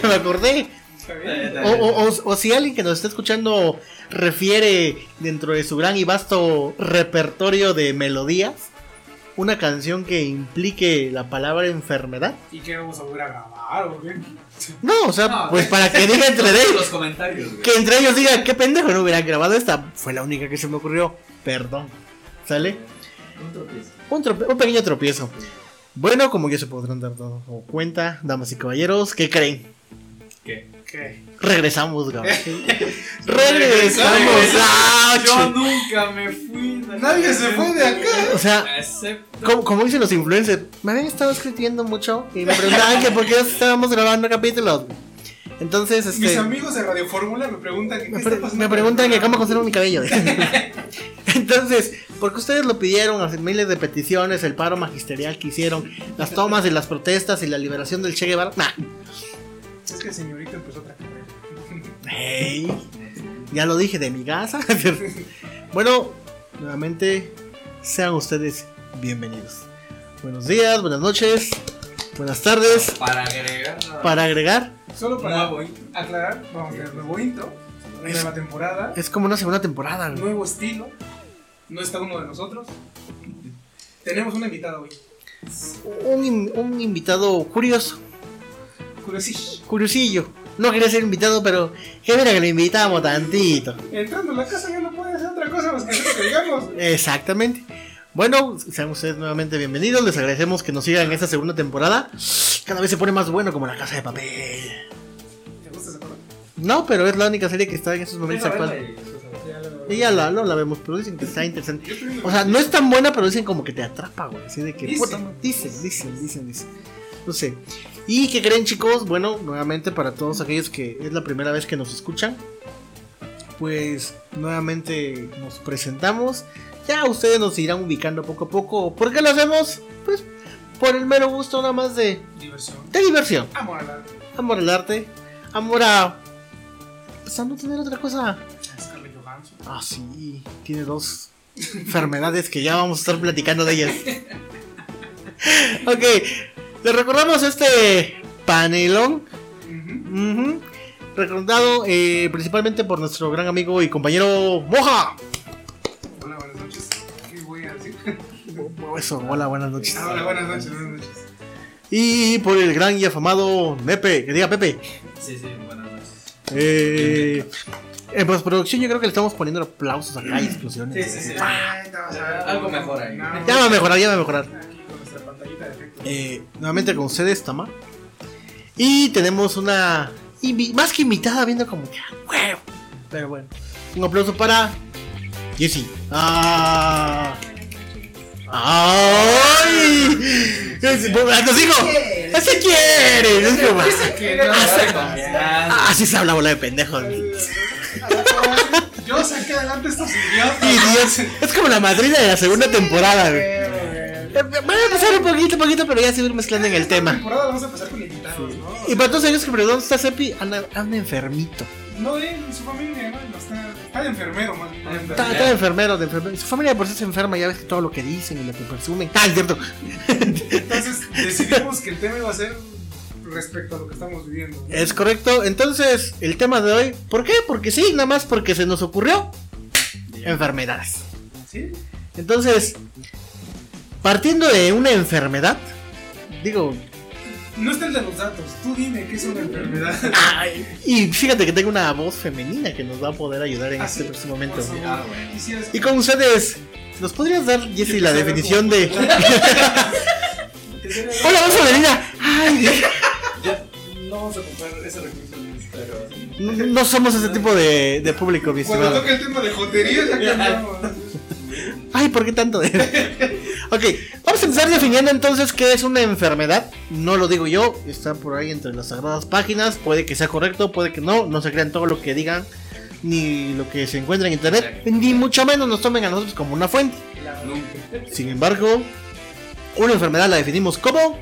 que me acordé. O, o- o- o si alguien que nos está escuchando refiere dentro de su gran y vasto repertorio de melodías una canción que implique la palabra enfermedad. ¿Y qué vamos a volver a grabar o qué? No, o sea, No, pues para que diga entre Los- ellos, Los comentarios, güey. que entre ellos digan qué pendejo no hubieran grabado esta. Fue la única que se me ocurrió. Perdón. ¿Sale? Un tropiezo. Un, trope- un pequeño tropiezo. Bueno, como ya se podrán dar todo cuenta, damas y caballeros, ¿qué creen? ¿Qué? ¿Qué? Regresamos, Gabo. Regresamos. Ah, Yo nunca me fui. de Nadie se fue de acá. O sea, Excepto. como, como dicen los influencers, me habían estado escribiendo mucho y me preguntaban que por qué estábamos grabando capítulos. Entonces, este, Mis amigos de Radio Fórmula me preguntan que qué me, está pre- pasando. me preguntan que cómo conservo mi cabello. Entonces, porque ustedes lo pidieron, hace miles de peticiones, el paro magisterial que hicieron, las tomas y las protestas y la liberación del Che Guevara. Nah. Es que el señorito empezó otra carrera. Hey, ya lo dije de mi casa. bueno, nuevamente, sean ustedes bienvenidos. Buenos días, buenas noches, buenas tardes. Para agregar. Para agregar, Solo para Nuevo aclarar, vamos a tener nuevo intro, Es- nueva temporada, es como una segunda temporada. nuevo estilo. No está uno de nosotros. Tenemos una invitada hoy. Un, un invitado curioso, Curiosish. curiosillo. No quería ser invitado, pero que mira que lo invitamos tantito. Entrando a la casa ya no puede hacer otra cosa más que que digamos. Exactamente. Bueno, sean ustedes nuevamente bienvenidos. Les agradecemos que nos sigan en esta segunda temporada. Cada vez se pone más bueno como la casa de papel. ¿Te gusta esa cosa? No, pero es la única serie que está en estos momentos actuales. Verla y después a ver. Ya la- no la vemos, pero dicen que está interesante. O sea, no es tan buena, pero dicen como que te atrapa, güey. Así de que. Dicen. puta, dicen, dicen, dicen, dicen. No sé. ¿Y qué creen, chicos? Bueno, nuevamente para todos aquellos que es la primera vez que nos escuchan, pues nuevamente nos presentamos. Ya ustedes nos irán ubicando poco a poco. ¿Por qué lo hacemos? Pues por el mero gusto nada más de, Diversión. de diversión. Amor al arte. Amor al arte. Amor a. Pues a no tener otra cosa. Ah, sí, tiene dos enfermedades que ya vamos a estar platicando de ellas. ok, les recordamos este panelón, ujú, recordado eh, principalmente por nuestro gran amigo y compañero Moja. Hola, buenas noches. ¿Qué voy a decir? Eso, hola, buenas noches. Ah, hola, buenas noches, buenas noches. Y por el gran y afamado Nepe, que diga Pepe. Sí, sí, buenas noches. Eh, en postproducción yo creo que le estamos poniendo aplausos acá y explosiones. Sí, sí, sí. Ah. Algo mejor ahí. No, Ya va a mejorar, ya va a mejorar. Eh, nuevamente con ustedes, Tama. Y tenemos una más que invitada, viendo como que, ah, huevo. Pero bueno, un aplauso para Jessie. Ah. ¡Ay! ¡Nos dijo! ¡Se quiere! Es como- Que no, Ah, Así se habla bola de pendejos. Yo saqué adelante estos idiotas. Es como la madrina de la segunda temporada, güey. Eh, Eh, Voy a empezar un poquito, poquito, pero ya se va a ir mezclando en el tema. temporada vamos a empezar con invitados, ¿no? Y para todos aquellos que preguntan dónde está Sepi, anda, anda enfermito. No él, su familia, ¿no? Está, está de enfermero, más. Está, está de enfermero, de enfermero. Su familia por eso se enferma, ya ves que todo lo que dicen y lo que presumen. Ah, es cierto. Entonces decidimos que el tema iba a ser respecto a lo que estamos viviendo. ¿no? Es correcto. Entonces, el tema de hoy, ¿por qué? Porque sí, nada más porque se nos ocurrió enfermedades. ¿Sí? Entonces, partiendo de una enfermedad, digo, No está el de los datos. Tú dime qué es una enfermedad. ay, y fíjate que tengo una voz femenina que nos va a poder ayudar en Ah, este sí, próximo momento. favor. Ah, bueno. Y con ustedes, ¿nos podrías dar, Jessy, la definición de. Hola, voz femenina! ¡Ay! No vamos a comprar ese recurso Instagram. No, no somos ese tipo de, de público, mi Cuando toca el tema de jotería, ya cambiamos. Ay, ¿por qué tanto? ok, vamos a empezar definiendo entonces qué es una enfermedad. No lo digo yo, está por ahí entre las sagradas páginas. Puede que sea correcto, puede que no. No se crean todo lo que digan, ni lo que se encuentra en internet, ni mucho menos nos tomen a nosotros como una fuente. Nunca. Sin embargo, una enfermedad la definimos como.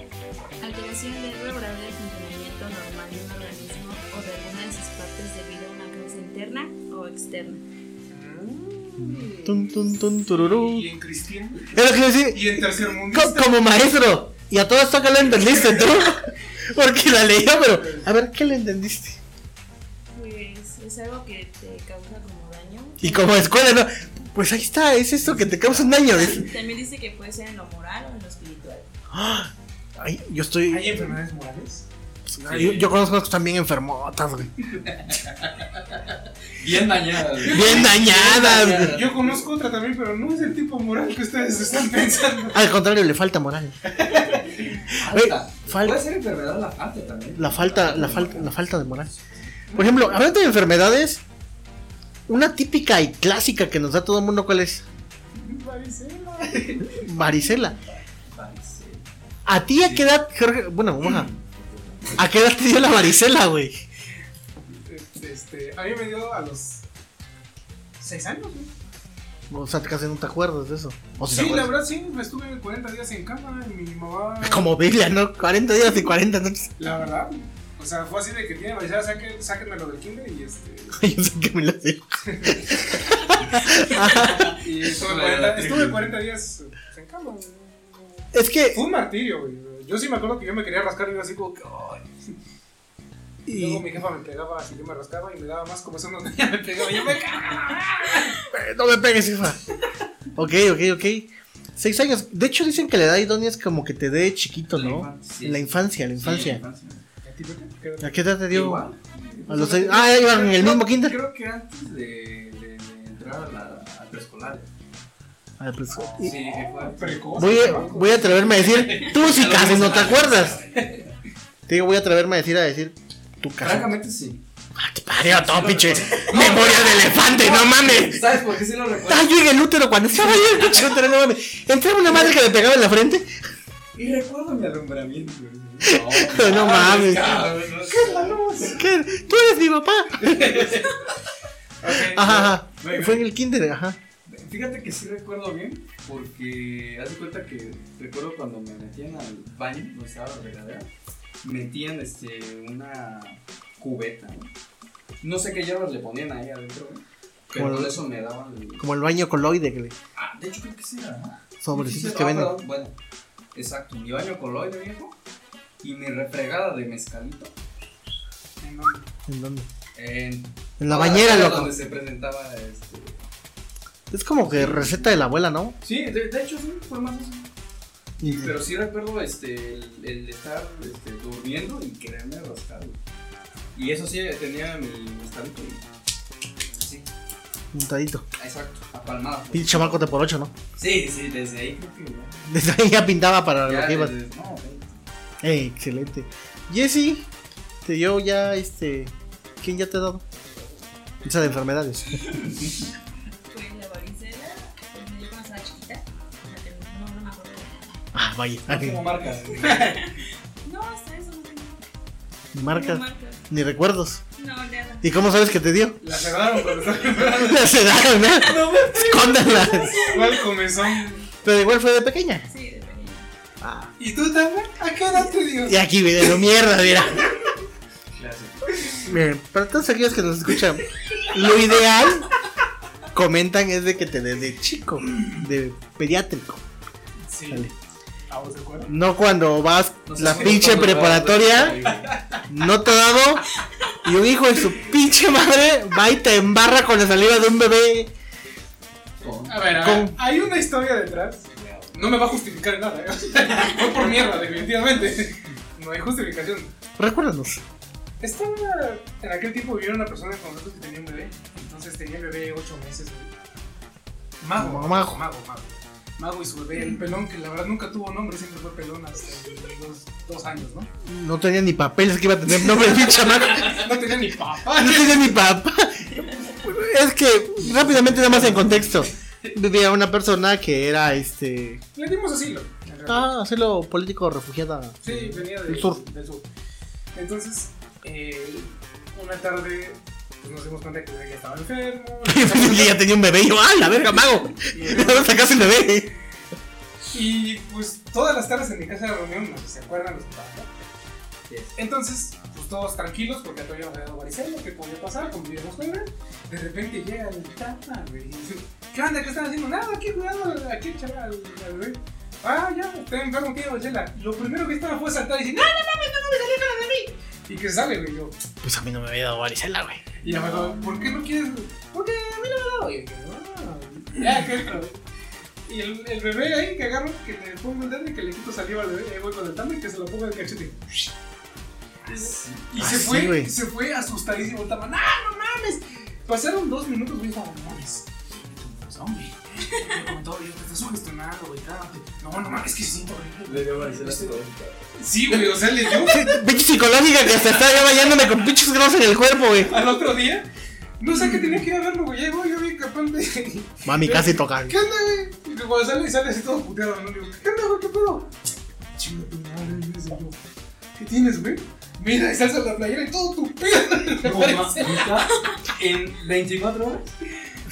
Tun, tun, tun, tururú. Y en cristiano. Es lo que Y en co- tercermundista. como maestro. Y a todo esto que lo entendiste tú. Porque la leyó, pero. A ver, ¿qué le entendiste? Pues es algo que te causa como daño. Y como escuela, ¿no? Pues ahí está, es esto que te causa un daño. También dice que puede ser en lo moral o en lo espiritual. Ay, yo estoy. ¿Hay enfermedades morales? Yo, yo conozco que están bien enfermotas, güey. Bien dañada. güey. Bien dañadas, güey. Yo conozco otra también, pero no es el tipo moral que ustedes están pensando. Al contrario, le falta moral. Falta. falta. Puede ser enfermedad la falta también. La falta, la falta, la falta de moral. Por ejemplo, hablando de enfermedades, una típica y clásica que nos da todo el mundo, ¿cuál es? Varicela. Varicela. ¿A ti a qué edad, Jorge? Bueno, ¿A qué edad te dio la varicela, güey? Este, a mí me dio a los 6 años, ¿no? O sea, casi no te acuerdas de eso. O Sí, la verdad sí, me estuve 40 días en cama y mi mamá... Como Biblia, ¿no? 40 días y 40 noches. La verdad, o sea, fue así de que tiene varicela, saque, sáquenmelo del kinder y este... Yo sé que me la sé. Y estuve 40, estuve 40 días en cama. Es que. Fue un martirio, güey. Yo sí me acuerdo que yo me quería rascar y iba así como que... "Ay". Y luego mi jefa me pegaba así, yo me rascaba y me daba más como eso no ya me pegaba yo me cagaba. No me pegues, hija. Ok, ok, ok. Seis años. De hecho, dicen que la edad idónea es como que te dé chiquito, La ¿no? infancia, la infancia, la Sí, infancia. la infancia. ¿A ti? ¿Qué edad? ¿A qué edad te dio? Igual. A los seis. Ah, iban en el mismo kinder. Creo que antes de, de, de entrar a la a preescolar. Ah, pues, Sí. Precoz. voy, a, voy a atreverme a decir, tú si casi no te acuerdas. Te digo, voy a atreverme a decir, a decir, tú casi. Francamente sí. Ah, te parió todo, pinche. Memoria de elefante, no mames. ¿Sabes por qué sí lo recuerdo? Ah, yo en el útero cuando estaba ahí el pinche útero, no mames. Entraba una madre que me pegaba en la frente. Y recuerdo mi alumbramiento. No mames. cabrón, no sé. ¿Qué? Tú eres mi papá. Ajá, ajá. Fue en el kinder, ajá. Fíjate que sí recuerdo bien, porque haz de cuenta que recuerdo cuando me metían al baño, donde estaba la regadera, metían este, una cubeta, ¿no? No sé qué hierbas le ponían ahí adentro, ¿no? Pero Como con el- eso me daban el... Como el baño coloide que le. Ah, de hecho creo que sí era, ¿no? Sobrecitos que ah, venden. perdón, Bueno, exacto, mi baño coloide viejo y mi refregada de mezcalito ¿En dónde? ¿En dónde? en... En la bañera, loco. Donde se presentaba este... Es como que receta de la abuela, ¿no? Sí, de, de hecho sí, fue más. Y- Pero sí recuerdo este, el, el estar este, durmiendo y quererme rascar. Y eso sí, tenía mi estabito y. Sí, Untadito. exacto, apalmado. pues. Pinche chamaco de por ocho, ¿no? Sí, sí, desde ahí creo que ya. Desde ahí ya pintaba para ya lo que ibas. no, sí. Eh, excelente. Jesse, te dio ya este. ¿Quién ya te ha dado? Esa de enfermedades. Ah, vaya. No. No, hasta eso no tengo. Ni No marcas, marcas. ni recuerdos. No, nada. ¿Y cómo sabes que te dio? La cerraron cuando estaba Las sedaron, ¿no? Escóndanlas. Igual comenzó. Pero igual fue de pequeña. Sí, de pequeña. Ah. ¿Y tú también? ¿A qué edad te dio? Y aquí video mierda, mira. Clásico. Miren, para todos aquellos que nos escuchan, lo ideal, comentan, es de que te dé de chico, de pediátrico. Sí. Dale. No cuando vas No la pinche preparatoria, no te ha dado, y un hijo de su pinche madre va y te embarra con la saliva de un bebé. A ver, a ver, hay una historia detrás. No me va a justificar nada. ¿eh? Fue por mierda, definitivamente. No hay justificación. Recuérdanos. Estaba. En aquel tiempo vivía una persona con nosotros que tenía un bebé. Entonces tenía el bebé 8 meses. Mago, Mago. mago, mago, mago. Y su bebé, el pelón, que la verdad nunca tuvo nombre, siempre fue pelón hasta los dos años, ¿no? No tenía ni papeles que iba a tener nombre pinche chamaco. No tenía ni papá. No tenía ni papá. Es que, rápidamente, nada más en contexto. Vivía una persona que era este. Le dimos asilo. Ah, hacerlo político refugiada. Sí, venía de- Del sur. del sur. Entonces, eh, una tarde pues nos dimos cuenta que ya estaba enfermo. Y ya tenía un bebé y yo, ¡ah, la verga, mago! y, ¿De dónde sacaste el bebé? y, pues todas las tardes en mi casa de reunión, no sé si se acuerdan los papás, ¿no? Entonces, pues todos tranquilos porque a todavía no había dado varicela, ¿qué podía pasar? Convivíamos con él. De repente llega el tata, güey. y dice, ¿Qué onda? ¿Qué están haciendo? Nada, aquí cuidando, aquí el chaval, al bebé. Ah, ya, está enfermo, tiene varicela. Lo primero que estaba fue saltar y decir, no, no mames, no, no me salió Y que sale, güey. Yo, Pues a mí no me había dado varicela, güey. y ya me dijo, ¿por qué no quieres? Porque a mí no me ha dado. Y dije, ah, ya, qué rico. Y el, el bebé ahí que agarro, que le pongo el dedo y que le quito saliva al bebé, voy con el y que se lo pongo en el cachete. Y se fue, se fue asustadísimo el tama. ¡No, no mames! Pasaron dos minutos, güey, no mames. Hombre, me comentó, yo te estás sugestionando, güey, cálmate. No, no mames, es que se siente horrible. Le dio varicela Este- todo. Sí, güey, o sea, le dio Pinche psicológica que hasta estaba ya bañándome con pinches grosas en el cuerpo, güey. al otro día. No sé qué tenía que ir a verlo, güey. Ya voy, yo vi capaz de. Mami, casi toca. ¿Qué onda, güey? Y cuando sale, sale así todo puteado, ¿no? Digo, ¿qué onda, güey? ¿Qué pedo? Chinga tu madre, y ¿Qué tienes, güey? Mira, y salsa la playera y todo tu pedo. No. ¿En 24 horas?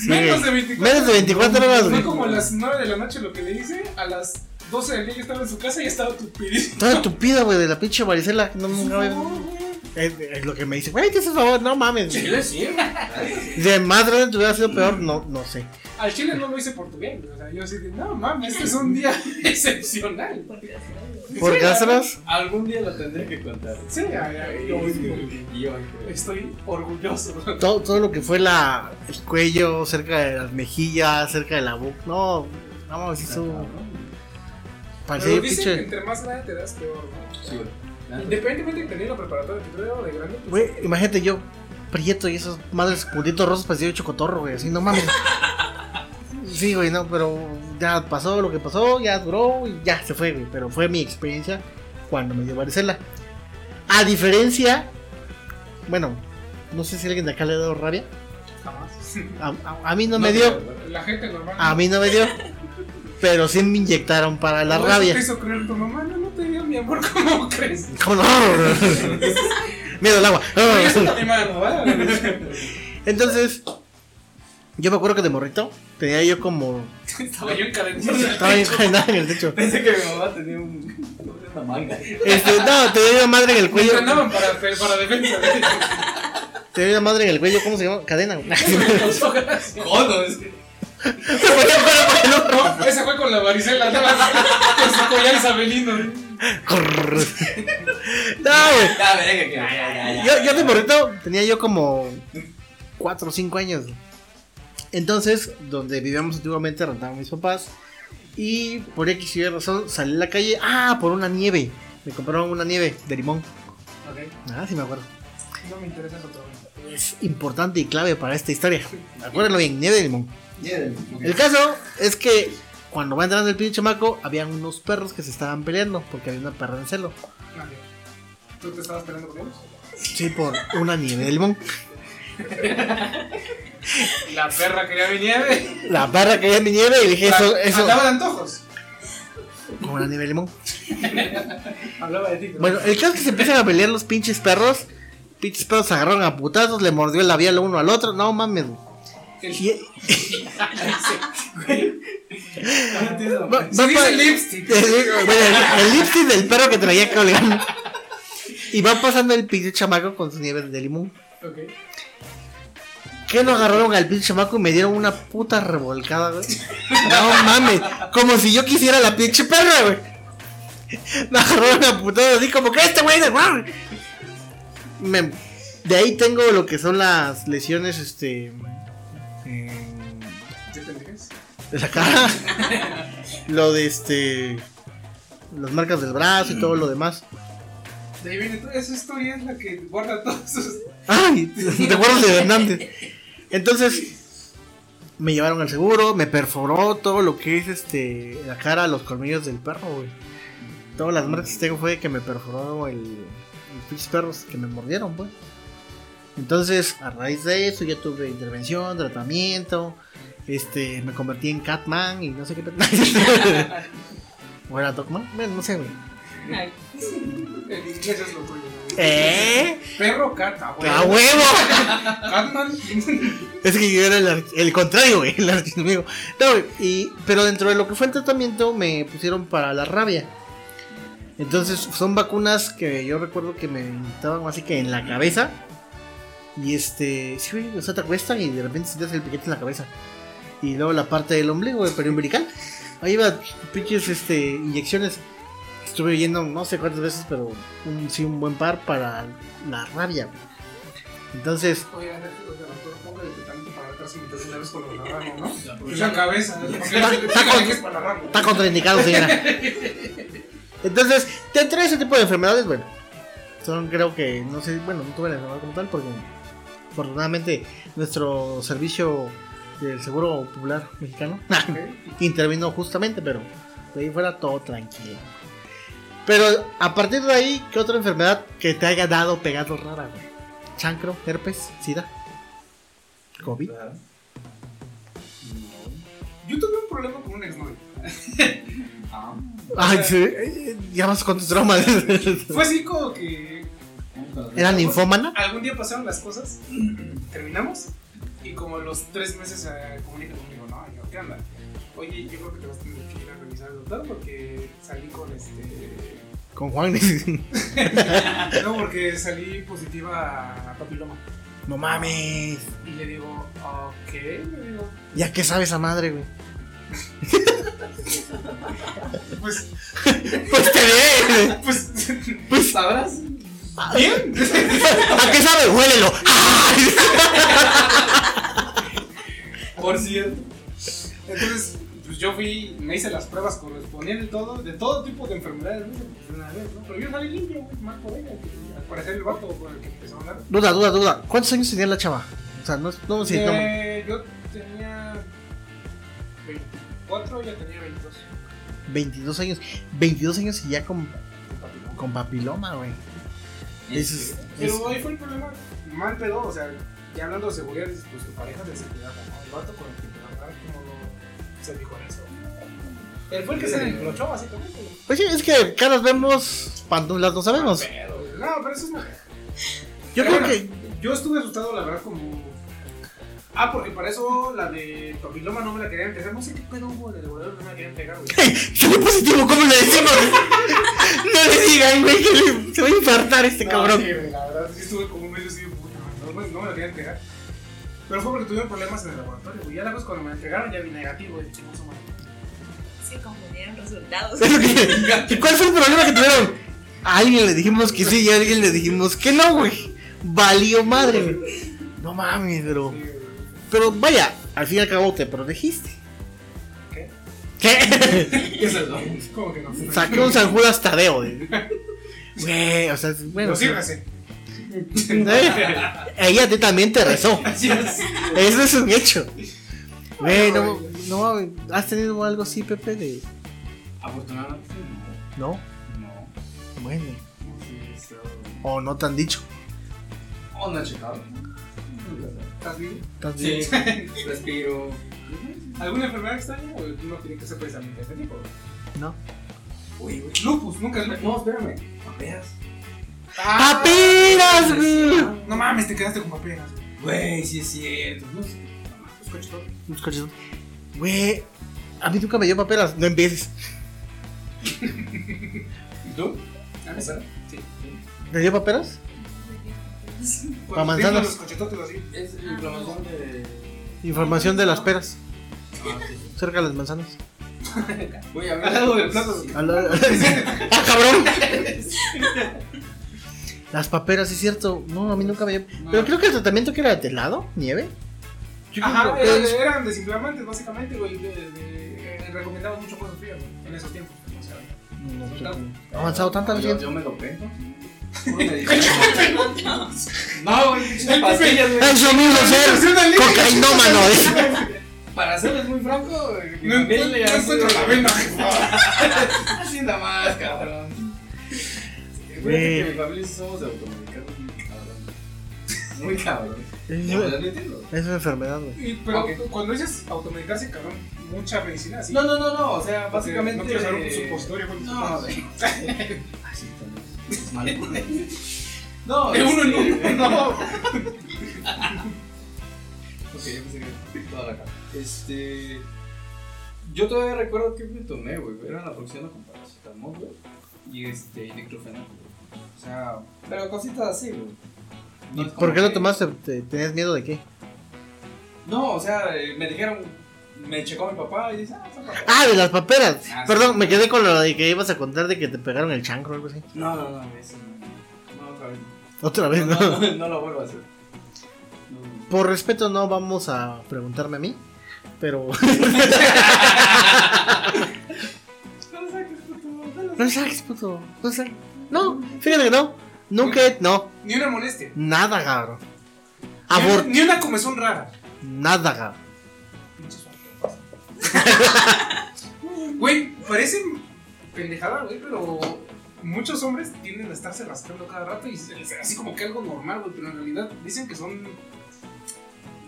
Menos de 24 Menos de 24 horas, Fue güey. como a las 9 de la noche lo que le hice. A las 12 del día yo estaba en su casa y estaba tupidísimo. Toda tupida, güey, de la pinche varicela. No, no, no, es, es lo que me dice, güey, ¿qué es eso, favor? No mames. Chile sí. De más grande te hubiera sido peor, no, no sé. Al chile no lo hice por tu bien. O sea, yo así de, no mames, este es un día excepcional. ¿Por qué hacerlas? Algún día lo tendré que contar. Sí, estoy orgulloso. Todo, todo lo que fue la, el cuello, cerca de las mejillas, cerca de la boca. No, no mames, hizo. Parecía Pero dicen que entre más grande te das peor, ¿no? Sí. Independientemente de tener la preparatoria que creo de grande, pues, Güey, imagínate yo, prieto y esos madres puntitos rosas parecía de chocotorro, güey. Así, no mames. Sí, güey, no, pero ya pasó lo que pasó, ya duró y ya se fue, güey. Pero fue mi experiencia cuando me dio varicela. A diferencia, bueno, no sé si alguien de acá le ha dado rabia. jamás. A, a- a mí no, me dio, La gente normal. a mí no me dio. Pero sí me inyectaron para la ¿Cómo rabia. te hizo creer tu mamá? No, no te dio mi amor, ¿cómo crees? ¿Cómo no? Miedo al agua. Entonces, yo me acuerdo que de morrito tenía yo como. Estaba yo encadenado. Estaba encadenada en el techo. Pensé que mi mamá tenía un, una manga. Este, no, tenía una madre en el Me cuello. entrenaban para, para defensa. Tenía una madre en el cuello, ¿cómo se llama? Cadena. güey. Jodo, es que. No, ese fue con la varicela, ¿no? con su collar isabelino. no, güey. Ya, venga, que ya, ya, ya. Yo, yo de morrito tenía yo como 4 o 5 años. Entonces, donde vivíamos antiguamente, rentaban mis papás. Y por X y Y razón salí a la calle. Ah, por una nieve. Me compraron una nieve de limón. Ok, Ah, sí me acuerdo. no me interesa eso todavía. Es importante y clave para esta historia. Acuérdenlo bien, nieve de limón. Ya, ok. El caso es que cuando va entrando el pinche chamaco, habían unos perros que se estaban peleando porque había una perra en celo. Nadie. ¿Tú te estabas peleando con ellos? Sí, por una nieve de limón. La perra quería mi nieve. La perra quería mi nieve y dije, eso, eso, de antojos. como una nieve de limón. Hablaba de ti. pero- Bueno, el caso es que se empiezan a pelear los pinches perros. Pinches perros se agarraron a putazos, le mordió el labial uno al otro. No mames. El- Y- No va- va pa- lipstick. El, el- el lipstick del perro que traía colgando. Y va pasando el pinche chamaco con sus nieves de limón. ¿Qué no agarraron al pinche chamaco y me dieron una puta revolcada, güey? No mames, como si yo quisiera la pinche perra, güey. Me agarraron a putadas así como que este güey de De ahí tengo lo que son las lesiones, este. de la cara. lo de este. Las marcas del brazo y todo lo demás. De ahí viene toda esa historia es la que guarda todos sus. Ay, te acuerdas de Hernández. Entonces, me llevaron al seguro, me perforó todo lo que es este la cara, los colmillos del perro, güey. Todas las marcas que tengo fue que me perforó el, los pinches perros que me mordieron, pues. Entonces, a raíz de eso, ya tuve intervención, tratamiento. Este, me convertí en Catman y no sé qué. ¿O era Dogman? No sé, güey. Ay, El inglés es lo tuyo. güey. ¿Eh? Perro, cata, güey. ¡A huevo! Catman. Es que yo era el, el contrario, güey, el archienemigo. No, güey, y, pero dentro de lo que fue el tratamiento me pusieron para la rabia. Entonces son vacunas que yo recuerdo que me inyectaban así que en la cabeza. Y este, sí, güey, o sea, te acuestan y de repente sientes el piquete en la cabeza. Y luego la parte del ombligo, el periumbilical. Ahí va, pinches este, inyecciones. Estuve yendo no sé cuántas veces, pero un, sí un buen par para la rabia. güey. Entonces, Está- contraindicado, señora. Entonces, dentro de ese tipo de enfermedades, bueno, son creo que, no sé, bueno, no tuve la enfermedad como tal, porque afortunadamente nuestro servicio del Seguro Popular Mexicano intervino justamente, pero de ahí fuera todo tranquilo. Pero a partir de ahí, ¿qué otra enfermedad que te haya dado pegado rara, güey? Chancro, herpes, sida, COVID. Claro. Yo tuve un problema con un exnovio. Ah. Ay, sí, ya vas con tus traumas. Fue así como que ¿Era ninfómana? algún día pasaron las cosas, terminamos y como los tres meses se comunica conmigo, no, yo, ¿qué onda? Oye, yo creo que te vas a tener que ir porque salí con este... Con Juan. No, porque salí positiva a papiloma. no mames. Y le digo, ok, le digo, Ya que sabes a madre, güey. pues, Pues te ve. pues, Pues sabrás. bien. ¿A qué sabe? Huélelo. Por cierto. Entonces, pues yo fui, me hice las pruebas correspondientes, todo, de todo tipo de enfermedades. Pues, una vez, ¿no? Pero yo salí limpio, güey, mal por ella, que al parecer el vato con el que empezó a hablar. Duda, duda, duda. ¿Cuántos años tenía la chava? O sea, no, no, sí, no. Eh, yo tenía 24, ella tenía 22. 22 años. 22 años y ya con, con papiloma, güey. Eso es- Pero es- ahí fue el problema, mal pedo, o sea, ya hablando de seguridad, pues tu pareja de seguridad, ¿no? El vato con el que se dijo eso? Él fue el que se enclochó, básicamente. Pues sí, es que caras vemos, pantulas no sabemos. Pero, güey, no, pero eso es una Yo Pero creo bueno, que. Yo estuve asustado, la verdad, como. Ah, porque para eso la de papiloma no me la querían entregar. No sé qué pedo hubo en el laboratorio, no me la querían entregar, güey. Salió positivo, ¿cómo le decimos? no le digan, güey, que le- se va a infartar este No, cabrón. sí, la verdad, sí estuve como medio así de puta, no, me- no me la querían entregar. Pero fue porque tuvieron problemas en el laboratorio, güey. Ya después cuando me la entregaron ya vi negativo, güey. chingos, madre. Se confundieron resultados. Lo ¿Y cuál fue el problema que tuvieron? A alguien le dijimos que sí y a alguien le dijimos que no, güey. Valió madre, güey. No mames, pero. Sí, güey. Pero vaya, al fin y al cabo te protegiste. ¿Qué? ¿Qué? ¿Qué es eso? ¿Cómo que no? Saqué un San Judas Tadeo, güey. Güey, o sea, bueno. Pero sí. Eh, Ella te- también te rezó. Eso es un hecho. Güey, no, no, ¿has tenido algo así, Pepe? De... Afortunadamente, No, no. No. bueno. No, sí, O no te han dicho. Oh, no he checado. ¿Estás bien? ¿Estás Sí, bien? respiro. ¿Alguna enfermedad extraña? O no tiene que ser precisamente este tipo. No. Uy. Lupus, nunca es lupus. No, espérame. Ah, ¡Apenas, güey! No mames, te quedaste con paperas. Güey, sí es cierto. No sé. Un cachetón. Güey, a mí nunca me dio paperas. No empieces. ¿Y tú? ¿Ah, esa? Sí. ¿Me dio paperas? Cuando manzanas. tienen los cochetotes así. Es inflamación de. Información de las peras. Ah, sí. Cerca de las manzanas. Güey, a mí. Al lado del plato. Sí. A la- ¡Ah, cabrón! Las paperas, es cierto. No, a mí nunca me dio. Pero creo que el tratamiento que era de helado, nieve. Yo creo Ajá, que- eran, eran desinflamantes básicamente, güey. De, de, eh, recomendaban mucho cosas frías, güey, en esos tiempos. O sea, No sé, ¿Ha avanzado tanto yo, yo me ¿no? Puro medicamento. No, güey. Eso mismo ser cocainómano. ¿eh? Para serles muy franco, No encuentro, no la vena, jefa. Hacienda más, cabrón. Fíjate que mi familia somos de automedicar muy cabrón. Muy cabrón. Es No, entiendo. es una enfermedad, güey. Y- Pero Ok. cuando dices automedicarse, cabrón, mucha medicina así. No, no, no, no, o sea, Porque básicamente. No quiero saber un supositorio, güey. No, güey. Ah, sí, también. Es malo. No, De uno en este, uno. No. Ok, ya pensé que toda la cara. Este. Yo todavía recuerdo que me tomé, güey. Era la próxima con paracetamol, güey. Y este, y sea, pero cositas así, güey. No ¿Y por qué lo que- tomaste? ¿Te- ¿Tenías miedo de qué? No, o sea, eh, me dijeron, me checó mi papá y dice, ah, son paperas. Ah, de las paperas. Ah, Perdón, sí. me quedé con lo de que ibas a contar de que te pegaron el chancro o algo así. No, no, no, eso no. No, otra vez. Otra vez, No, ¿no? no, no lo vuelvo a hacer. Por respeto no vamos a preguntarme a mí, pero... No saques, puto, no lo saques, puto. No saques. No, fíjate que no. Nunca. No, Ni una molestia. nada, cabrón. Ni una- Abort... Ni una comezón rara. Nada, cabrón. Güey, parece pendejada, güey, pero muchos hombres tienden a estarse rascando cada rato y se les hace así como que algo normal, güey, pero en realidad dicen que son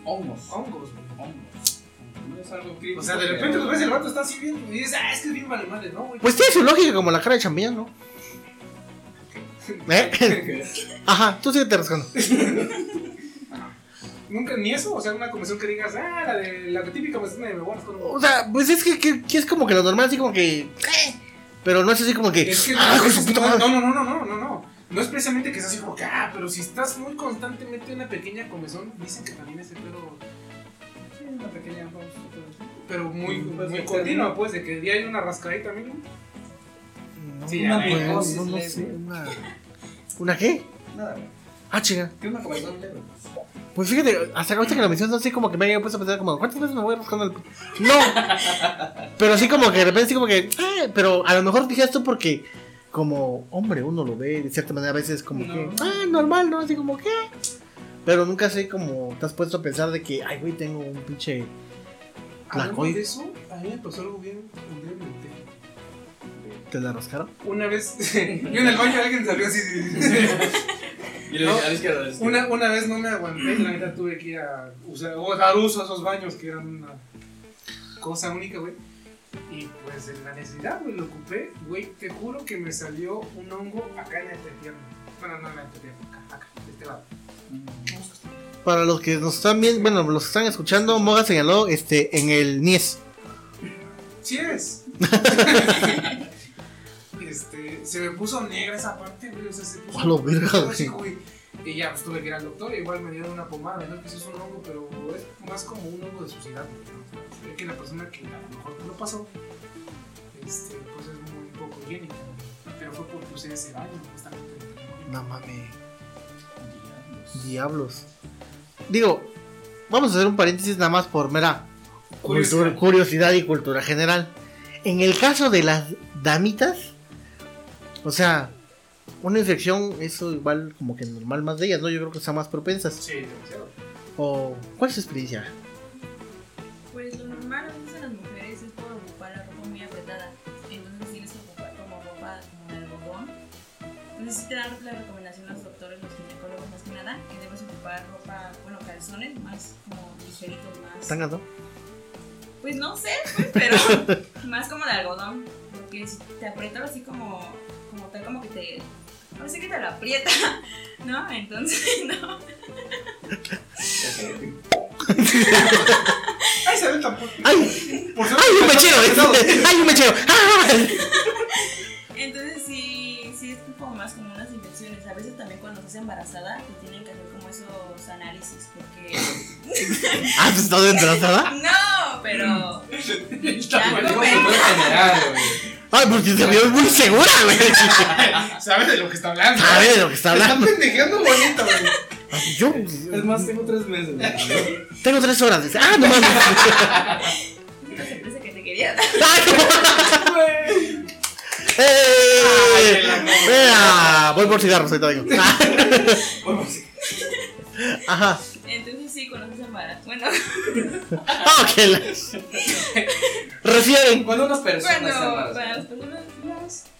Hongos. hongos, güey. Hongos. No es algo crítico. O sea, de repente lo ves el vato está así bien y dices, ah, es que es bien vale madre, ¿no, güey? Pues tiene su lógica como la cara de champiñón, ¿no? ¿Eh? Ajá, tú sigue te rascando. Nunca, ni eso, o sea, una comezón que digas, ah, la de la típica comezón de me voy a rascar un O sea, pues es que, que- que es como que lo normal, así como que... eh, Pero no es así como que... Es que ¡Ah, no, hijo de su es- puta no, madre! no, no, no, no, no, no. No es precisamente que sea así como que, ah, pero si estás muy constantemente en una pequeña comezón, dicen que también ese pedo, Sí, una pequeña pero muy, Pues, muy continua, pues, de que día hay una rascadita mínimo. No, Sí, una, pues, no, sé, una... ¿Una qué? Nada. Ah, chinga. ¿Qué una comezón leve? Pues fíjate, hasta ahorita que la mencionas así como que me había puesto a pensar como, ¿cuántas veces me voy rascando el... p-?" No. pero así como que de repente así como que... "Ah", pero a lo mejor dije esto porque como hombre uno lo ve de cierta manera a veces como que... Ah, normal, ¿no? Así como que... Pero nunca sé como te has puesto a pensar de que, ay, güey, tengo un pinche... Hablando de eso, a mí me pasó algo bien. ¿Te la rascaron? Una vez, yo en el baño alguien salió así. Y le No. dije a la izquierda. a la izquierda. Una, una vez no me aguanté, la neta tuve que ir a usar, o dar uso a esos baños que eran una cosa única, güey. Y pues en la necesidad, güey, lo ocupé, güey, te juro que me salió un hongo acá en la entrepierna. Bueno, no en la entrepierna, acá, acá, de este lado. Para los que nos están viendo, bueno, los que están escuchando, Moga señaló este en el Nies. Sí es. se me puso negra esa parte, güey, o sea, se puso... A lo verga, así, güey. Y ya, pues tuve que ir al doctor, igual me dieron una pomada, no es que sí es un hongo, pero es más como un hongo de suciedad, ¿no? O sea, que la persona que a lo mejor te lo pasó, este, pues es muy poco higiénica, pero fue porque usé ese baño, justamente. No mames. Diablos. Digo, vamos a hacer un paréntesis nada más por mera Curiosidad. cultura- curiosidad y cultura general. En el caso de las damitas, o sea, una infección, eso igual como que normal más de ellas, ¿no? Yo creo que están más propensas. Sí, demasiado. O, ¿cuál es su experiencia? Pues lo normal a veces en las mujeres es por ocupar la ropa muy apretada. Entonces tienes que ocupar como ropa como de algodón. Entonces sí te dan la recomendación los doctores, los ginecólogos más que nada, que debes ocupar ropa, bueno, calzones más como ligeritos, más... ¿Tangas, no? Pues no sé, pues, pero más como de algodón. Porque si te aprieta así como, como tal, como que te... No sé que te lo aprieta, ¿no? Entonces, no. ¡Ay, se ve tan por... ¡Ay! por ¡Ay, un mechero! ¡Ay, un mechero! ¡Ah! Entonces sí, sí es como más como unas infecciones. A veces también cuando estás embarazada te tienen que hacer como esos análisis porque... ¿Ah, pues estás embarazada? No, pero... Está Ya, güey. pero no. Ay, porque se vio muy segura, güey. ¿Sabes de lo que está hablando? Sabe de lo que está hablando. Está pendejeando bonito, güey. Yo Es más, tengo tres meses. güey. tengo tres horas. Dice, ah, no mames. Sorpresa que te quería. ¡Ay, ¡Eh! Vea, voy por cigarros, ahorita vengo. Ah, Bueno, sí. Ajá. Entonces sí, cuando estás embarazada... Bueno, Ah, ok. Refieren. Cuando una persona cuando, está cuando embarazada. las personas...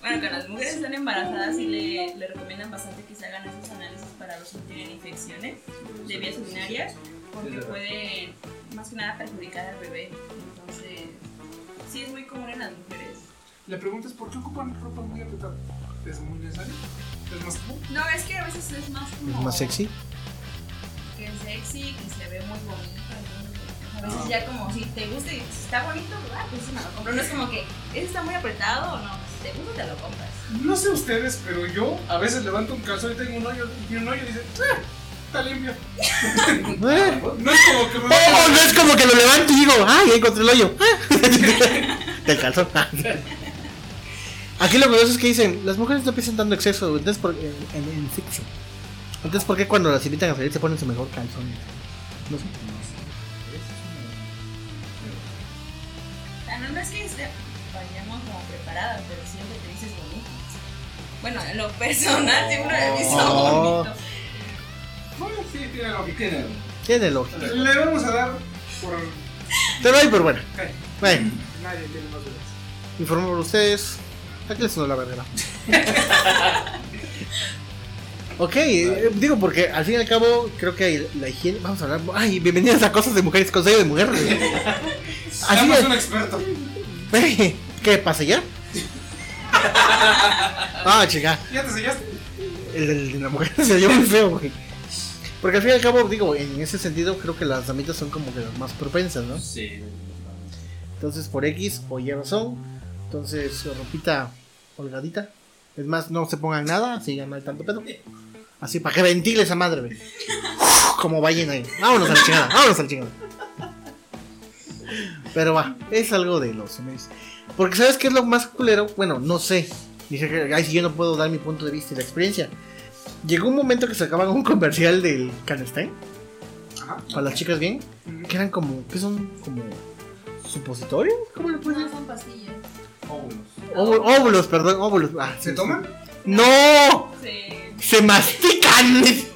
Bueno, cuando las mujeres están embarazadas sí le, le recomiendan bastante que se hagan esos análisis para ver si tienen infecciones de vías urinarias porque pueden más que nada perjudicar al bebé. Entonces, sí es muy común en las mujeres. La pregunta es: ¿por qué ocupan ropa muy apretada? ¿Es muy necesario? ¿Es más común? No, es que a veces es más como. ¿Es más sexy? Sexy, que se ve muy bonito. entonces, A veces ya como si te gusta y si está bonito, ah, pues sí me lo compro. No es como que ese está muy apretado o no. Si te gusta, te lo compras. No sé ustedes, pero yo a veces levanto un calzón y tengo un hoyo y un hoyo y dice, "Ah, está limpio. Eh. No es como que me Oh, vaya no es como que lo levanto y digo, ay, encontré el hoyo. Del calzón. Aquí lo curioso es que dicen, las mujeres no piensan tanto exceso, entonces por, en, en, en fiction. Entonces, ¿por qué cuando las invitan a salir se ponen su mejor calzón? No sé. O sea, no, no es que vayamos como preparadas, pero siempre te dices bonito. Bueno, en lo personal siempre me he visto Oh. bonito. Bueno, sí, tiene lógica. Tiene. Tiene lógica. Le vamos a dar por. Te doy por buena. Ok, Bueno, Nadie tiene más dudas. informo por ustedes. Aquí les sonó la verdad. Ok, eh, digo porque al fin y al cabo creo que la higiene. Vamos a hablar. Ay, bienvenidas a cosas de mujeres, consejo de mujer. Así Somos es. un experto. ¿Qué pasa ya? Ah, chica. ¿Ya te sellaste? El el de la mujer se dio muy feo, güey. Porque al fin y al cabo, digo, en ese sentido creo que las damitas son como que las más propensas, ¿no? Sí. Entonces por X o Y razón. Entonces ropita holgadita. Es más, no se pongan nada, sigan al tanto pedo. Así para que ventile esa madre, güey. Como vayan ahí. Vámonos a la chingada, vámonos a la chingada. Pero va, es algo de los memes. Porque ¿sabes qué es lo más culero? Bueno, no sé. Dije que, ay, si yo no puedo dar mi punto de vista y la experiencia. Llegó un momento que sacaban un comercial del Canestein. Ajá. Para las chicas bien. Que eran como, ¿qué son? Como supositorios. ¿Cómo le puedes No decir? son pastillas. Óvulos. Óvulos, óvulos, perdón, óvulos. Ah, ¿Se sí, toman? sí. ¡No! Sí. ¡Se mastican!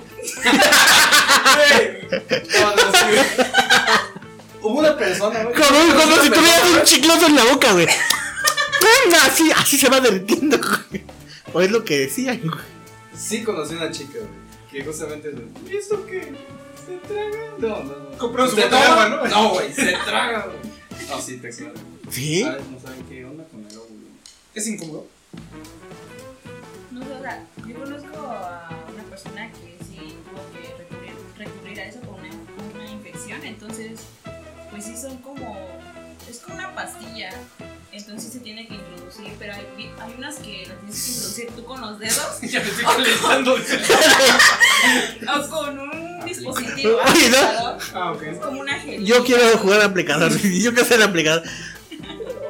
Hubo una persona, güey. Como, como si tuvieras un chicloso en la boca, güey. Así, así se va derritiendo, güey. O es lo que decían, güey. Sí conocí una chica, güey. Que justamente. ¿Y esto qué? ¿Se traga? No, no, no. Compraron su agua, ¿no? No, güey, se traga, güey. No, sí, te aclaro. ¿Sí? ¿Sabes? No saben qué onda con el óvulo. Es incómodo. No sé, o sea, yo conozco a una persona que sí tuvo que recurrir, recurrir a eso por una, una infección, entonces, pues sí son como, es como una pastilla, entonces se tiene que introducir, pero hay, hay unas que las tienes que introducir tú con los dedos Ya me estoy calentando. o con un dispositivo Oye, ¿no? Ah, ok. es como una gel. Yo quiero jugar aplicador. Yo quiero ser aplicador.